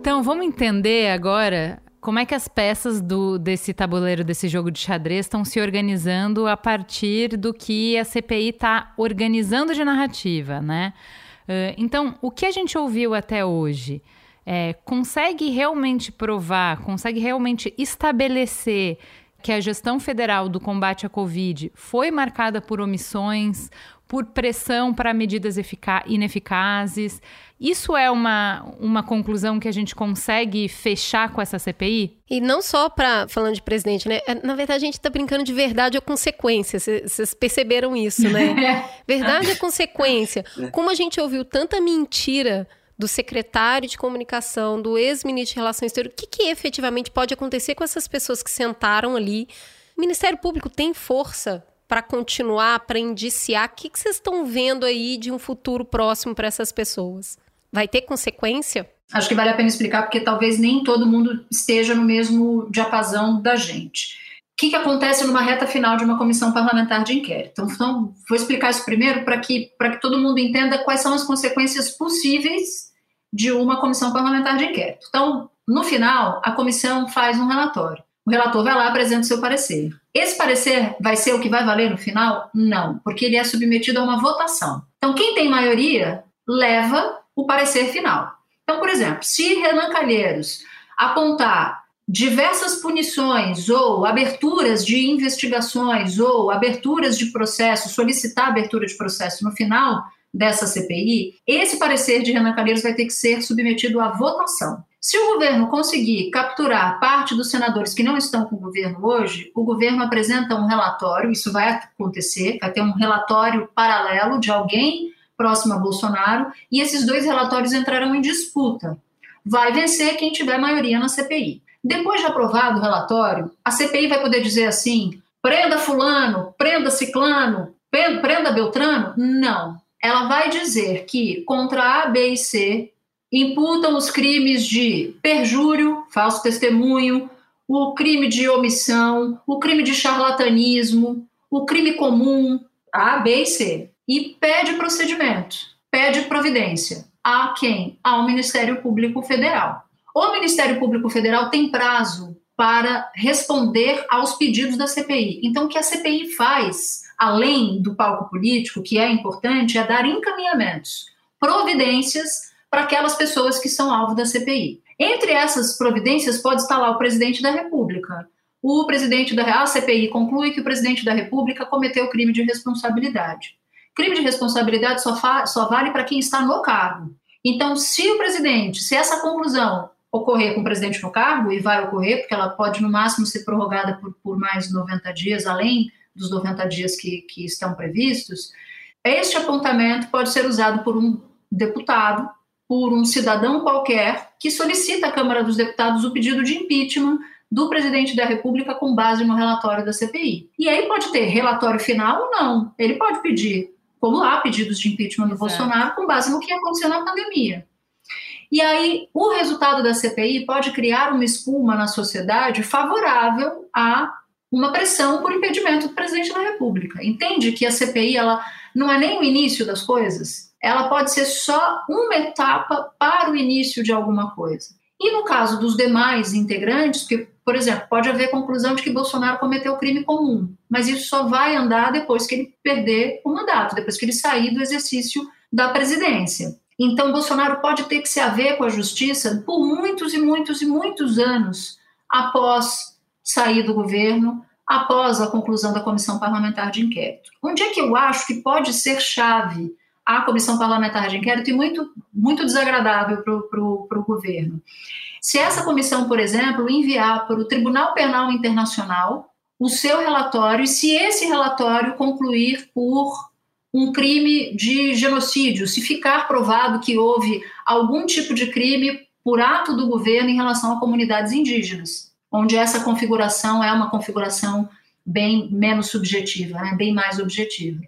Então, vamos entender agora como é que as peças do, desse tabuleiro, desse jogo de xadrez, estão se organizando a partir do que a CPI está organizando de narrativa, né? Uh, então, o que a gente ouviu até hoje é, consegue realmente provar, consegue realmente estabelecer que a gestão federal do combate à Covid foi marcada por omissões, por pressão para medidas ineficazes. Isso é uma, uma conclusão que a gente consegue fechar com essa CPI? E não só para falando de presidente, né? É, na verdade, a gente está brincando de verdade ou consequência. Vocês perceberam isso, né? verdade ou consequência. Como a gente ouviu tanta mentira do secretário de comunicação, do ex-ministro de Relações Exteriores, o que, que efetivamente pode acontecer com essas pessoas que sentaram ali? O Ministério Público tem força para continuar, para indiciar? O que, que vocês estão vendo aí de um futuro próximo para essas pessoas? Vai ter consequência? Acho que vale a pena explicar, porque talvez nem todo mundo esteja no mesmo diapasão da gente. O que, que acontece numa reta final de uma comissão parlamentar de inquérito? Então, então vou explicar isso primeiro para que, que todo mundo entenda quais são as consequências possíveis de uma comissão parlamentar de inquérito. Então, no final, a comissão faz um relatório. O relator vai lá apresenta o seu parecer. Esse parecer vai ser o que vai valer no final? Não, porque ele é submetido a uma votação. Então, quem tem maioria leva o parecer final. Então, por exemplo, se Renan Calheiros apontar diversas punições ou aberturas de investigações ou aberturas de processo, solicitar abertura de processo no final dessa CPI, esse parecer de Renan Calheiros vai ter que ser submetido à votação. Se o governo conseguir capturar parte dos senadores que não estão com o governo hoje, o governo apresenta um relatório, isso vai acontecer, vai ter um relatório paralelo de alguém próximo a Bolsonaro, e esses dois relatórios entrarão em disputa. Vai vencer quem tiver maioria na CPI. Depois de aprovado o relatório, a CPI vai poder dizer assim: prenda Fulano, prenda Ciclano, prenda Beltrano? Não. Ela vai dizer que contra A, B e C imputam os crimes de perjúrio, falso testemunho, o crime de omissão, o crime de charlatanismo, o crime comum, A, B e C. E pede procedimento, pede providência. A quem? Ao Ministério Público Federal. O Ministério Público Federal tem prazo para responder aos pedidos da CPI. Então, o que a CPI faz, além do palco político, que é importante, é dar encaminhamentos, providências para aquelas pessoas que são alvo da CPI. Entre essas providências pode estar lá o presidente da República. O presidente da a CPI conclui que o presidente da República cometeu crime de responsabilidade. Crime de responsabilidade só, só vale para quem está no cargo. Então, se o presidente, se essa conclusão ocorrer com o presidente no cargo, e vai ocorrer, porque ela pode no máximo ser prorrogada por, por mais 90 dias, além dos 90 dias que, que estão previstos, este apontamento pode ser usado por um deputado por um cidadão qualquer que solicita à Câmara dos Deputados o pedido de impeachment do presidente da República com base no relatório da CPI. E aí pode ter relatório final ou não. Ele pode pedir, como há pedidos de impeachment do Exato. Bolsonaro, com base no que aconteceu na pandemia. E aí o resultado da CPI pode criar uma espuma na sociedade favorável a uma pressão por impedimento do presidente da República. Entende que a CPI ela não é nem o início das coisas, ela pode ser só uma etapa para o início de alguma coisa. E no caso dos demais integrantes, que, por exemplo, pode haver conclusão de que Bolsonaro cometeu crime comum, mas isso só vai andar depois que ele perder o mandato, depois que ele sair do exercício da presidência. Então, Bolsonaro pode ter que se haver com a justiça por muitos e muitos e muitos anos após sair do governo, após a conclusão da comissão parlamentar de inquérito. Onde é que eu acho que pode ser chave a comissão parlamentar de inquérito e muito, muito desagradável para o governo. Se essa comissão, por exemplo, enviar para o Tribunal Penal Internacional o seu relatório, e se esse relatório concluir por um crime de genocídio, se ficar provado que houve algum tipo de crime por ato do governo em relação a comunidades indígenas, onde essa configuração é uma configuração bem menos subjetiva, né, bem mais objetiva.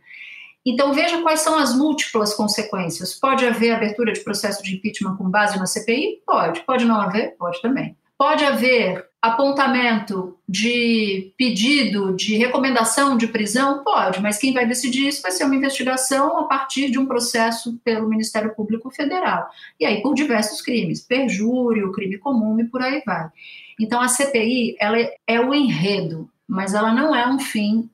Então, veja quais são as múltiplas consequências. Pode haver abertura de processo de impeachment com base na CPI? Pode. Pode não haver? Pode também. Pode haver apontamento de pedido de recomendação de prisão? Pode, mas quem vai decidir isso vai ser uma investigação a partir de um processo pelo Ministério Público Federal. E aí, por diversos crimes, perjúrio, crime comum e por aí vai. Então, a CPI ela é o enredo, mas ela não é um fim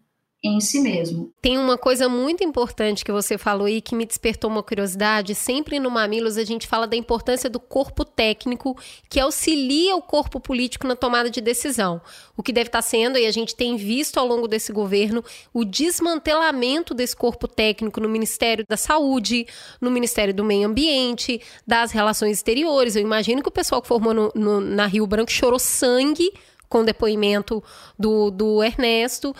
em si mesmo. Tem uma coisa muito importante que você falou e que me despertou uma curiosidade. Sempre no Mamilos a gente fala da importância do corpo técnico que auxilia o corpo político na tomada de decisão. O que deve estar sendo, e a gente tem visto ao longo desse governo, o desmantelamento desse corpo técnico no Ministério da Saúde, no Ministério do Meio Ambiente, das Relações Exteriores. Eu imagino que o pessoal que formou no, no, na Rio Branco chorou sangue com o depoimento do, do Ernesto.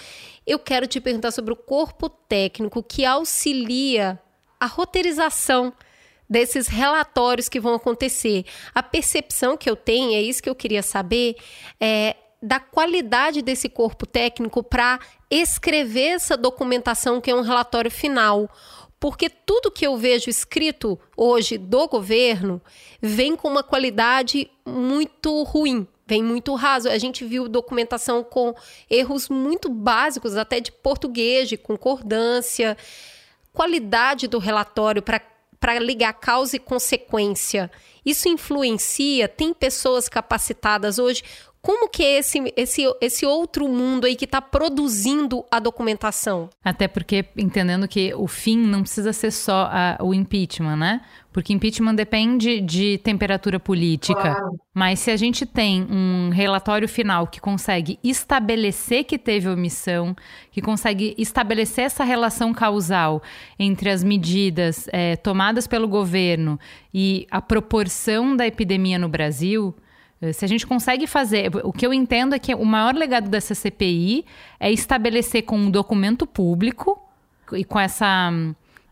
Eu quero te perguntar sobre o corpo técnico que auxilia a roteirização desses relatórios que vão acontecer. A percepção que eu tenho, é isso que eu queria saber, é da qualidade desse corpo técnico para escrever essa documentação que é um relatório final. Porque tudo que eu vejo escrito hoje do governo vem com uma qualidade muito ruim vem muito raso. A gente viu documentação com erros muito básicos, até de português, de concordância, qualidade do relatório para ligar causa e consequência. Isso influencia? Tem pessoas capacitadas hoje? Como que é esse, esse, esse outro mundo aí que está produzindo a documentação? Até porque entendendo que o fim não precisa ser só a, o impeachment, né? Porque impeachment depende de temperatura política. Claro. Mas se a gente tem um relatório final que consegue estabelecer que teve omissão, que consegue estabelecer essa relação causal entre as medidas é, tomadas pelo governo e a proporção da epidemia no Brasil. Eh, se a gente consegue fazer. O que eu entendo é que o maior legado dessa CPI é estabelecer com um documento público e com essa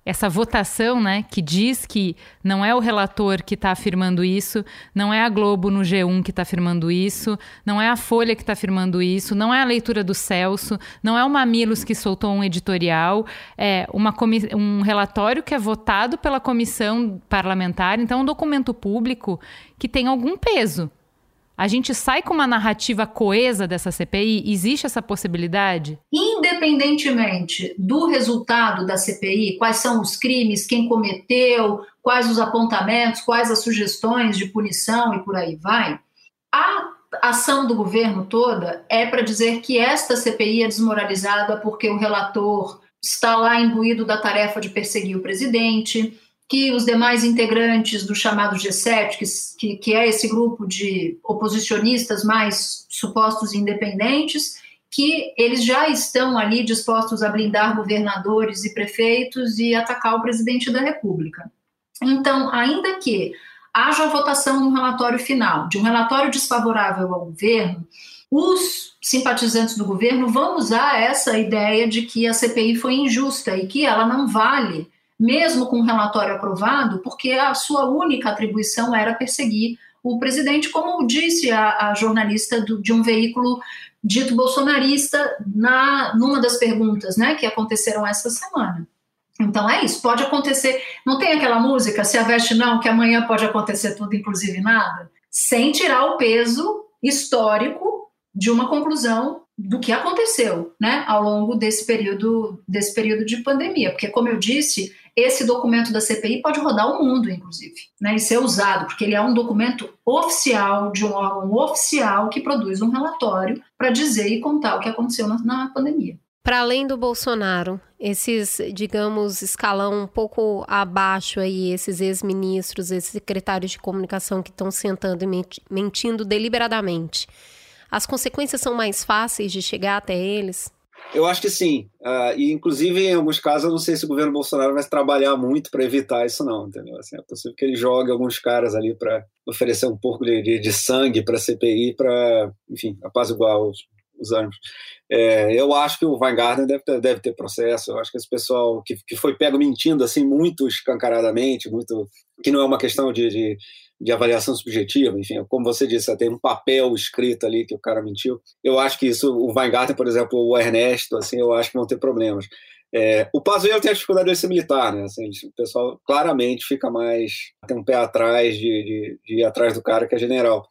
essa votação, né, que diz que não é o relator que está afirmando isso, não é a Globo no G1 que está afirmando isso, não é a Folha que está afirmando isso, não é a leitura do Celso, não é o Mamilos que soltou um editorial, é uma um relatório que é votado pela comissão parlamentar, então é um documento público que tem algum peso. A gente sai com uma narrativa coesa dessa CPI? Existe essa possibilidade? Independentemente do resultado da CPI, quais são os crimes, quem cometeu, quais os apontamentos, quais as sugestões de punição e por aí vai, a ação do governo toda é para dizer que esta CPI é desmoralizada porque o relator está lá imbuído da tarefa de perseguir o presidente, que os demais integrantes do chamado G7, que, que é esse grupo de oposicionistas mais supostos independentes, que eles já estão ali dispostos a blindar governadores e prefeitos e atacar o presidente da República. Então, ainda que haja a votação um relatório final, de um relatório desfavorável ao governo, os simpatizantes do governo vão usar essa ideia de que a CPI foi injusta e que ela não vale mesmo com o relatório aprovado, porque a sua única atribuição era perseguir o presidente, como disse a, a jornalista do, de um veículo dito bolsonarista na numa das perguntas, né, que aconteceram essa semana. Então é isso, pode acontecer. Não tem aquela música, se a veste não, que amanhã pode acontecer tudo, inclusive nada, sem tirar o peso histórico de uma conclusão do que aconteceu, né, ao longo desse período desse período de pandemia, porque como eu disse, esse documento da CPI pode rodar o mundo, inclusive, né, e ser usado, porque ele é um documento oficial de um órgão oficial que produz um relatório para dizer e contar o que aconteceu na, na pandemia. Para além do Bolsonaro, esses, digamos, escalão um pouco abaixo aí, esses ex-ministros, esses secretários de comunicação que estão sentando e mentindo deliberadamente, as consequências são mais fáceis de chegar até eles? Eu acho que sim. Uh, e, inclusive, em alguns casos, eu não sei se o governo Bolsonaro vai trabalhar muito para evitar isso, não. Entendeu? Assim, é possível que ele jogue alguns caras ali para oferecer um pouco de, de, de sangue para a CPI, para, enfim, apaziguar os, os ânimos. É, eu acho que o Weingarten deve ter, deve ter processo. Eu acho que esse pessoal que, que foi pego mentindo assim muito escancaradamente, muito que não é uma questão de, de de avaliação subjetiva, enfim, como você disse, tem um papel escrito ali que o cara mentiu. Eu acho que isso, o Weingarten, por exemplo, o Ernesto, assim, eu acho que vão ter problemas. É, o Pazuello tem a dificuldade de ser militar, né? Assim, o pessoal claramente fica mais tem um pé atrás de, de, de ir atrás do cara que é general.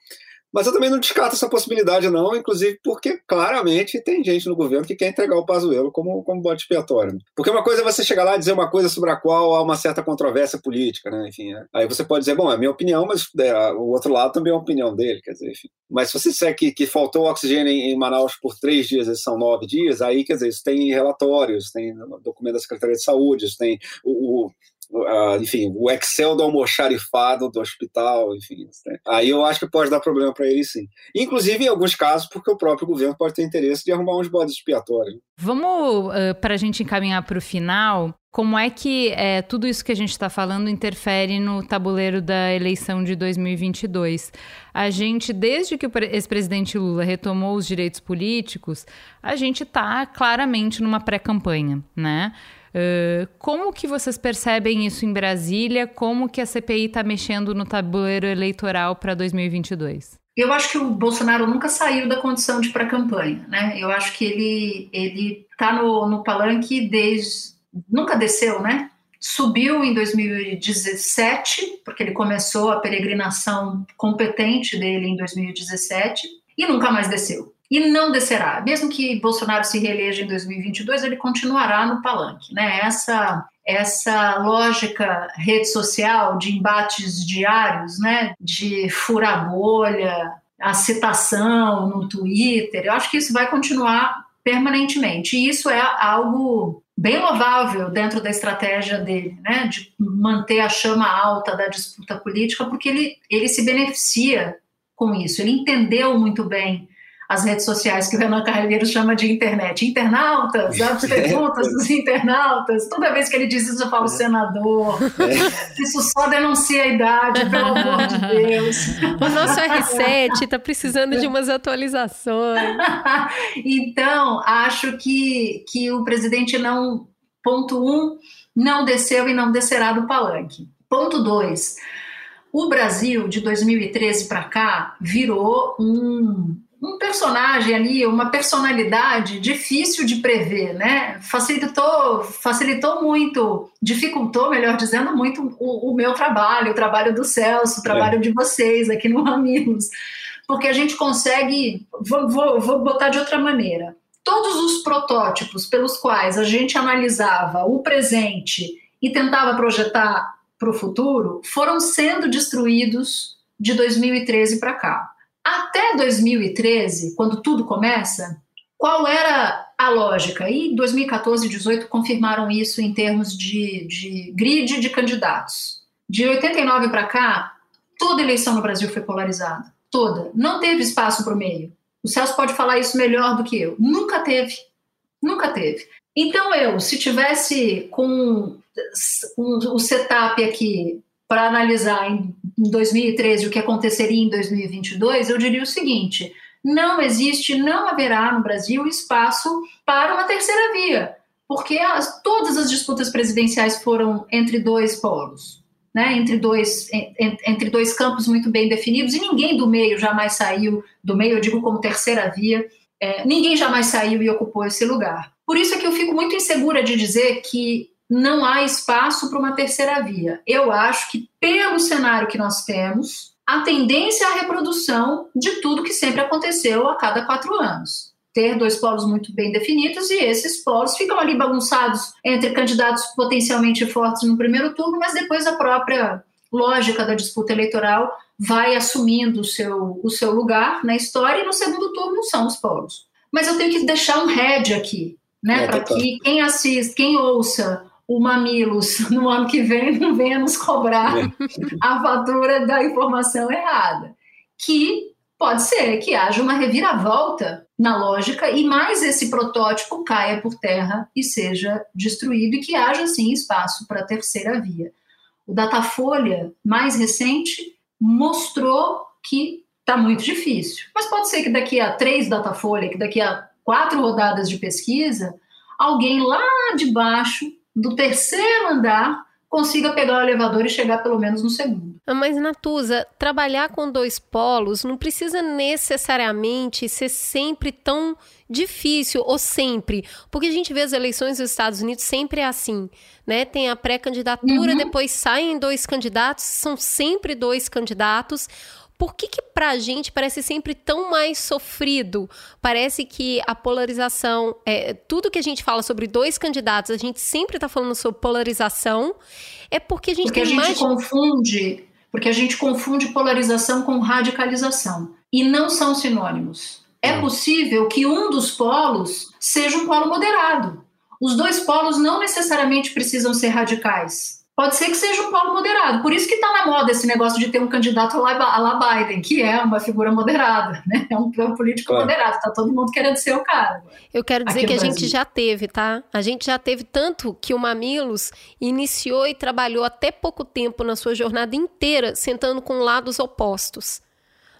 Mas eu também não descarto essa possibilidade, não, inclusive porque claramente tem gente no governo que quer entregar o Pazuello como, como bode expiatório. Porque uma coisa é você chegar lá e dizer uma coisa sobre a qual há uma certa controvérsia política, né? Enfim, é. aí você pode dizer, bom, é minha opinião, mas é, o outro lado também é a opinião dele, quer dizer, enfim. Mas se você disser que, que faltou oxigênio em, em Manaus por três dias, e são nove dias, aí, quer dizer, isso tem relatórios, tem documento da Secretaria de Saúde, isso tem o, o uh, enfim, o Excel do almoxarifado do hospital, enfim. Né? Aí eu acho que pode dar problema para ele sim. Inclusive, em alguns casos, porque o próprio governo pode ter interesse de arrumar uns bodes expiatórios. Vamos, uh, para a gente encaminhar para o final, como é que é, tudo isso que a gente está falando interfere no tabuleiro da eleição de 2022? A gente, desde que o ex-presidente Lula retomou os direitos políticos, a gente está claramente numa pré-campanha, né? Uh, como que vocês percebem isso em Brasília? Como que a CPI está mexendo no tabuleiro eleitoral para 2022? Eu acho que o Bolsonaro nunca saiu da condição de pré-campanha, né? Eu acho que ele ele está no, no palanque desde nunca desceu, né? Subiu em 2017 porque ele começou a peregrinação competente dele em 2017 e nunca mais desceu e não descerá. Mesmo que Bolsonaro se reeleja em 2022, ele continuará no palanque. Né? Essa, essa lógica rede social de embates diários, né? de furar bolha, a citação no Twitter. Eu acho que isso vai continuar permanentemente. E isso é algo bem louvável dentro da estratégia dele, né, de manter a chama alta da disputa política, porque ele, ele se beneficia com isso. Ele entendeu muito bem as redes sociais que o Renan Carreiro chama de internet. Internautas, as perguntas dos internautas. Toda vez que ele diz isso, eu falo senador. É. Isso só denuncia a idade, pelo amor de Deus. O nosso R7 está precisando de umas atualizações. então, acho que, que o presidente não. Ponto um, não desceu e não descerá do palanque. Ponto dois. O Brasil, de 2013 para cá, virou um, um personagem ali, uma personalidade difícil de prever, né? Facilitou, facilitou muito, dificultou, melhor dizendo, muito o, o meu trabalho, o trabalho do Celso, o trabalho é. de vocês aqui no Amigos, porque a gente consegue, vou, vou, vou botar de outra maneira, todos os protótipos pelos quais a gente analisava o presente e tentava projetar para o futuro foram sendo destruídos de 2013 para cá. Até 2013, quando tudo começa, qual era a lógica? E 2014 e 2018 confirmaram isso em termos de, de grid de candidatos. De 89 para cá, toda eleição no Brasil foi polarizada. Toda. Não teve espaço para o meio. O Celso pode falar isso melhor do que eu. Nunca teve. Nunca teve. Então eu, se tivesse com, o setup aqui para analisar em 2013 o que aconteceria em 2022, eu diria o seguinte: não existe, não haverá no Brasil espaço para uma terceira via, porque as, todas as disputas presidenciais foram entre dois polos. Né, entre, dois, entre dois campos muito bem definidos, e ninguém do meio jamais saiu, do meio eu digo como terceira via, é, ninguém jamais saiu e ocupou esse lugar. Por isso é que eu fico muito insegura de dizer que não há espaço para uma terceira via. Eu acho que, pelo cenário que nós temos, a tendência à reprodução de tudo que sempre aconteceu a cada quatro anos. Ter dois polos muito bem definidos e esses polos ficam ali bagunçados entre candidatos potencialmente fortes no primeiro turno, mas depois a própria lógica da disputa eleitoral vai assumindo o seu, o seu lugar na história e no segundo turno são os polos. Mas eu tenho que deixar um head aqui, né, é, para que quem assista, quem ouça o Mamilos no ano que vem não venha nos cobrar é. a fatura da informação errada. Que pode ser que haja uma reviravolta na lógica e mais esse protótipo caia por terra e seja destruído e que haja sim espaço para a terceira via. O Datafolha mais recente mostrou que está muito difícil, mas pode ser que daqui a três Datafolha, que daqui a quatro rodadas de pesquisa, alguém lá de baixo do terceiro andar consiga pegar o elevador e chegar pelo menos no segundo. Mas, Natuza, trabalhar com dois polos não precisa necessariamente ser sempre tão difícil, ou sempre. Porque a gente vê as eleições dos Estados Unidos sempre é assim, né? Tem a pré-candidatura, uhum. depois saem dois candidatos, são sempre dois candidatos por que, que para a gente parece sempre tão mais sofrido? Parece que a polarização, é, tudo que a gente fala sobre dois candidatos, a gente sempre está falando sobre polarização, é porque a gente porque tem a gente mais... confunde, porque a gente confunde polarização com radicalização e não são sinônimos. É possível que um dos polos seja um polo moderado. Os dois polos não necessariamente precisam ser radicais pode ser que seja um polo moderado. Por isso que está na moda esse negócio de ter um candidato a la Biden, que é uma figura moderada, né? É um, é político claro. moderado, está todo mundo querendo ser o cara. Eu quero dizer que a gente já teve, tá? A gente já teve tanto que o Mamilos iniciou e trabalhou até pouco tempo na sua jornada inteira sentando com lados opostos.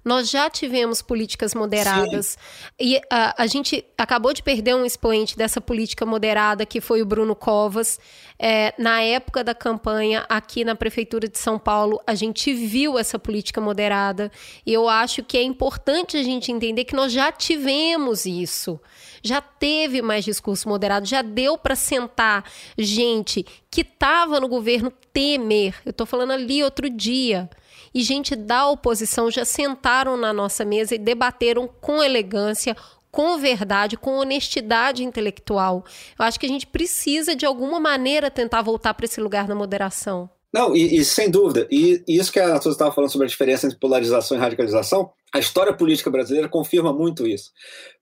Nós já tivemos políticas moderadas. Sim. E a, a gente acabou de perder um expoente dessa política moderada, que foi o Bruno Covas. É, na época da campanha, aqui na Prefeitura de São Paulo, a gente viu essa política moderada. E eu acho que é importante a gente entender que nós já tivemos isso. Já teve mais discurso moderado, já deu para sentar gente que estava no governo Temer. Eu estou falando ali outro dia e gente da oposição já sentaram na nossa mesa e debateram com elegância, com verdade, com honestidade intelectual. Eu acho que a gente precisa, de alguma maneira, tentar voltar para esse lugar da moderação. Não, e, e, sem dúvida, e, e isso que a Natuza estava falando sobre a diferença entre polarização e radicalização, A história política brasileira confirma muito isso.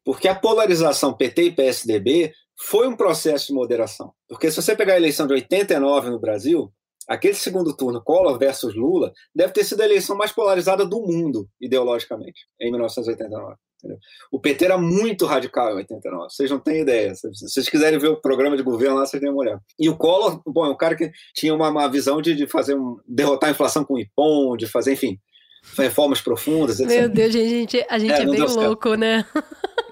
Porque a polarização PT e PSDB foi um processo de moderação. Porque se você pegar a eleição de 89 no Brasil, aquele segundo turno, Collor versus Lula, deve ter sido a eleição mais polarizada do mundo, ideologicamente, em 1989. Entendeu? O PT era muito radical em 89, vocês não têm ideia. Se vocês quiserem ver o programa de governo lá, vocês têm uma olhada. E o Collor, bom, é um cara que tinha uma, uma visão de, de fazer um, derrotar a inflação com o IPOM, de fazer, enfim, reformas profundas. Etc. Meu Deus, gente, a gente é, é bem louco, né?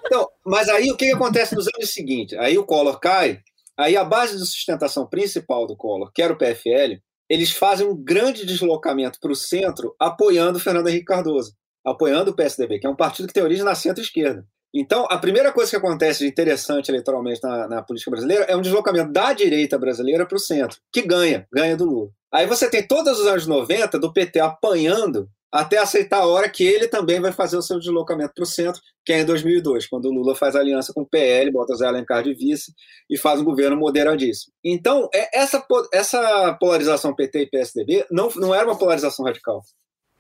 Então, mas aí o que, que acontece nos anos seguintes? Aí o Collor cai, aí a base de sustentação principal do Collor, que era o PFL, eles fazem um grande deslocamento para o centro, apoiando Fernando Henrique Cardoso apoiando o PSDB, que é um partido que tem origem na centro-esquerda. Então, a primeira coisa que acontece de interessante eleitoralmente na, na política brasileira é um deslocamento da direita brasileira para o centro, que ganha, ganha do Lula. Aí você tem todos os anos 90 do PT apanhando até aceitar a hora que ele também vai fazer o seu deslocamento para o centro, que é em 2002, quando o Lula faz aliança com o PL, bota Zé Alencar de vice e faz um governo moderadíssimo. Então, é, essa, essa polarização PT e PSDB não, não era uma polarização radical.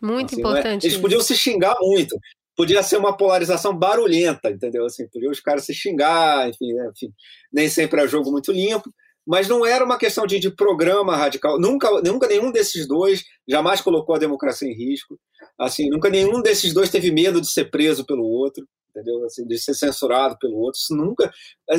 Muito assim, é? importante. É? Eles podiam se xingar muito. Podia ser uma polarização barulhenta, entendeu? Assim, podiam os caras se xingar, enfim, né? enfim, nem sempre é jogo muito limpo, mas não era uma questão de, de programa radical. Nunca, nunca nenhum desses dois jamais colocou a democracia em risco. Assim, nunca nenhum desses dois teve medo de ser preso pelo outro entendeu? Assim, de ser censurado pelo outro. Isso nunca.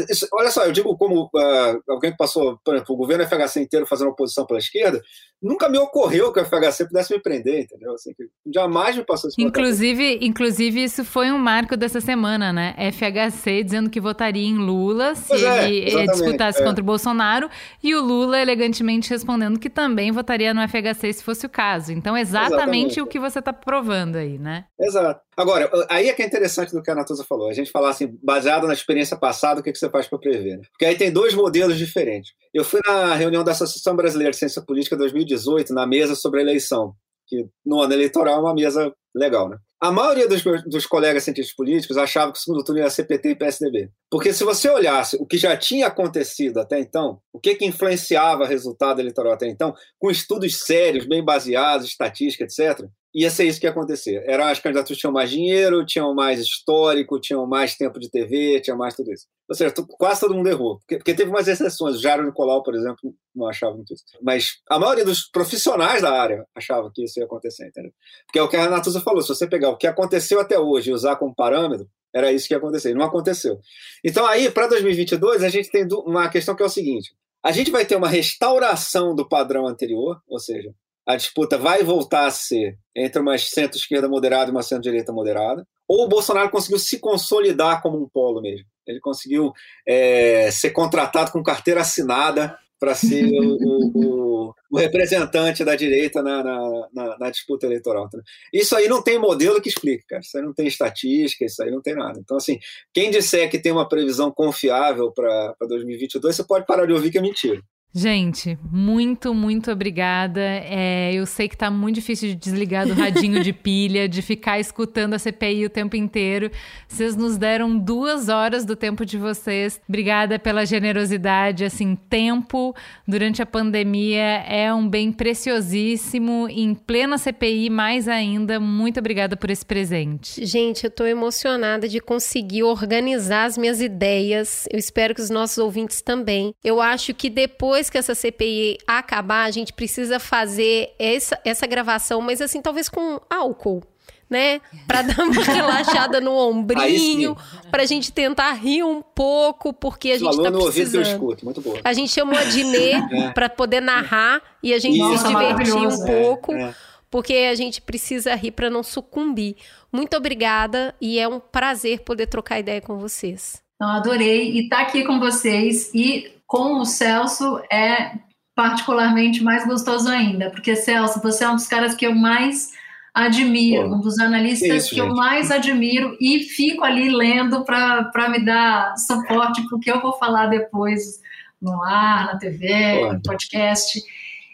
Isso, olha só, eu digo como uh, alguém que passou, por exemplo, o governo FHC inteiro fazendo oposição pela esquerda, nunca me ocorreu que o FHC pudesse me prender, entendeu? Assim, jamais me passou isso. Inclusive, inclusive, isso foi um marco dessa semana, né? FHC dizendo que votaria em Lula se é, ele disputasse é. contra o Bolsonaro e o Lula elegantemente respondendo que também votaria no FHC se fosse o caso. Então, exatamente, exatamente. o que você está provando aí, né? Exato. Agora, aí é que é interessante do que a Natuza falou. A gente falar assim, baseado na experiência passada, o que, que você faz para prever? Né? Porque aí tem dois modelos diferentes. Eu fui na reunião da Associação Brasileira de Ciência Política 2018, na mesa sobre a eleição, que no ano eleitoral é uma mesa legal, né? A maioria dos, dos colegas cientistas políticos achava que o segundo turno ia ser PT e PSDB. Porque se você olhasse o que já tinha acontecido até então, o que, que influenciava o resultado eleitoral até então, com estudos sérios, bem baseados, estatística, etc., ia ser isso que ia acontecer. Era, as candidaturas tinham mais dinheiro, tinham mais histórico, tinham mais tempo de TV, tinha mais tudo isso. Ou seja, quase todo mundo errou. Porque, porque teve umas exceções. O Jairo Nicolau, por exemplo, não achava muito isso. Mas a maioria dos profissionais da área achava que isso ia acontecer, entendeu? Porque é o que a Natuza falou. Se você pegar o que aconteceu até hoje e usar como parâmetro, era isso que ia acontecer. Não aconteceu. Então aí, para 2022, a gente tem uma questão que é o seguinte. A gente vai ter uma restauração do padrão anterior, ou seja, a disputa vai voltar a ser entre uma centro-esquerda moderada e uma centro-direita moderada, ou o Bolsonaro conseguiu se consolidar como um polo mesmo. Ele conseguiu é, ser contratado com carteira assinada para ser o, o, o, representante da direita na, na, na, na, disputa eleitoral. Isso aí não tem modelo que explique, cara. Isso aí não tem estatística, isso aí não tem nada. Então, assim, quem disser que tem uma previsão confiável para 2022, você pode parar de ouvir que é mentira. Gente, muito, muito obrigada. É, eu sei que tá muito difícil de desligar do radinho de pilha, de ficar escutando a CPI o tempo inteiro. Vocês nos deram duas horas do tempo de vocês. Obrigada pela generosidade. Assim, tempo durante a pandemia é um bem preciosíssimo. Em plena CPI, mais ainda. Muito obrigada por esse presente. Gente, eu tô emocionada de conseguir organizar as minhas ideias. Eu espero que os nossos ouvintes também. Eu acho que depois depois que essa CPI acabar, a gente precisa fazer essa, essa gravação, mas assim, talvez com álcool né? Para dar uma relaxada no ombrinho, para a gente tentar rir um pouco, porque a gente está precisando. Eu escuto, muito boa. A gente chamou a Dinê é. para poder narrar e a gente Nossa, se divertir um pouco, é. porque a gente precisa rir para não sucumbir. Muito obrigada e é um prazer poder trocar ideia com vocês. Não, adorei e estar tá aqui com vocês e com o Celso é particularmente mais gostoso ainda, porque Celso, você é um dos caras que eu mais admiro, Pô, um dos analistas que, isso, que eu mais admiro e fico ali lendo para me dar suporte porque eu vou falar depois no ar, na TV, Pô. no podcast.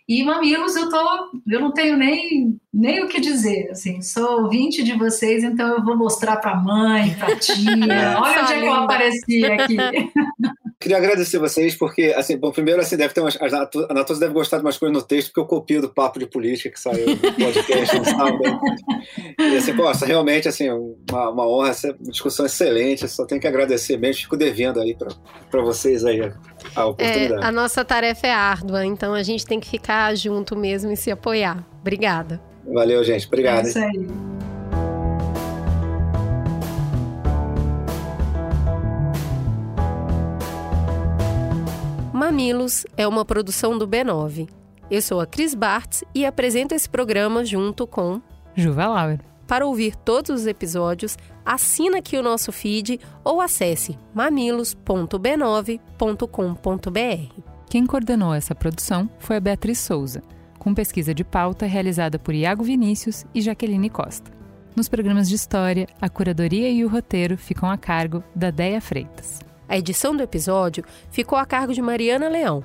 E Mamilos, eu tô, eu não tenho nem, nem o que dizer, assim, sou ouvinte de vocês, então eu vou mostrar para mãe, para tia, olha onde é que eu apareci aqui. queria agradecer vocês, porque, assim, bom, primeiro, assim, deve ter umas. A Natose deve gostar de umas coisas no texto, porque eu copio do papo de política que saiu no podcast no sábado. E, assim, poxa, realmente, assim, uma, uma honra, essa discussão excelente, só tenho que agradecer mesmo, fico devendo aí para vocês aí a oportunidade. É, a nossa tarefa é árdua, então a gente tem que ficar junto mesmo e se apoiar. Obrigada. Valeu, gente. Obrigado. É isso aí. Mamilos é uma produção do B9. Eu sou a Cris Bartz e apresento esse programa junto com Juva Lauer. Para ouvir todos os episódios, assina aqui o nosso feed ou acesse mamilos.b9.com.br. Quem coordenou essa produção foi a Beatriz Souza, com pesquisa de pauta realizada por Iago Vinícius e Jaqueline Costa. Nos programas de história, a curadoria e o roteiro ficam a cargo da Deia Freitas. A edição do episódio ficou a cargo de Mariana Leão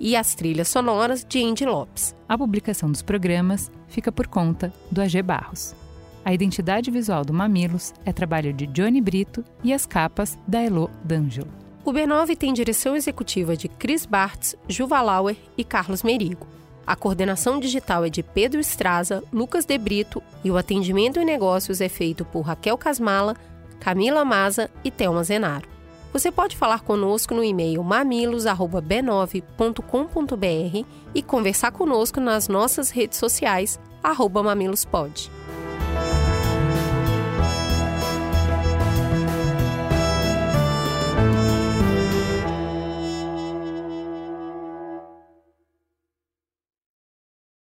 e as trilhas sonoras de Andy Lopes. A publicação dos programas fica por conta do AG Barros. A identidade visual do Mamilos é trabalho de Johnny Brito e as capas da Elo D'Angelo. O B9 tem direção executiva de Chris Bartz, Juva Lauer e Carlos Merigo. A coordenação digital é de Pedro Estraza, Lucas De Brito e o atendimento em negócios é feito por Raquel Casmala, Camila Maza e Thelma Zenaro. Você pode falar conosco no e-mail mamilos@b9.com.br e conversar conosco nas nossas redes sociais @mamilospod.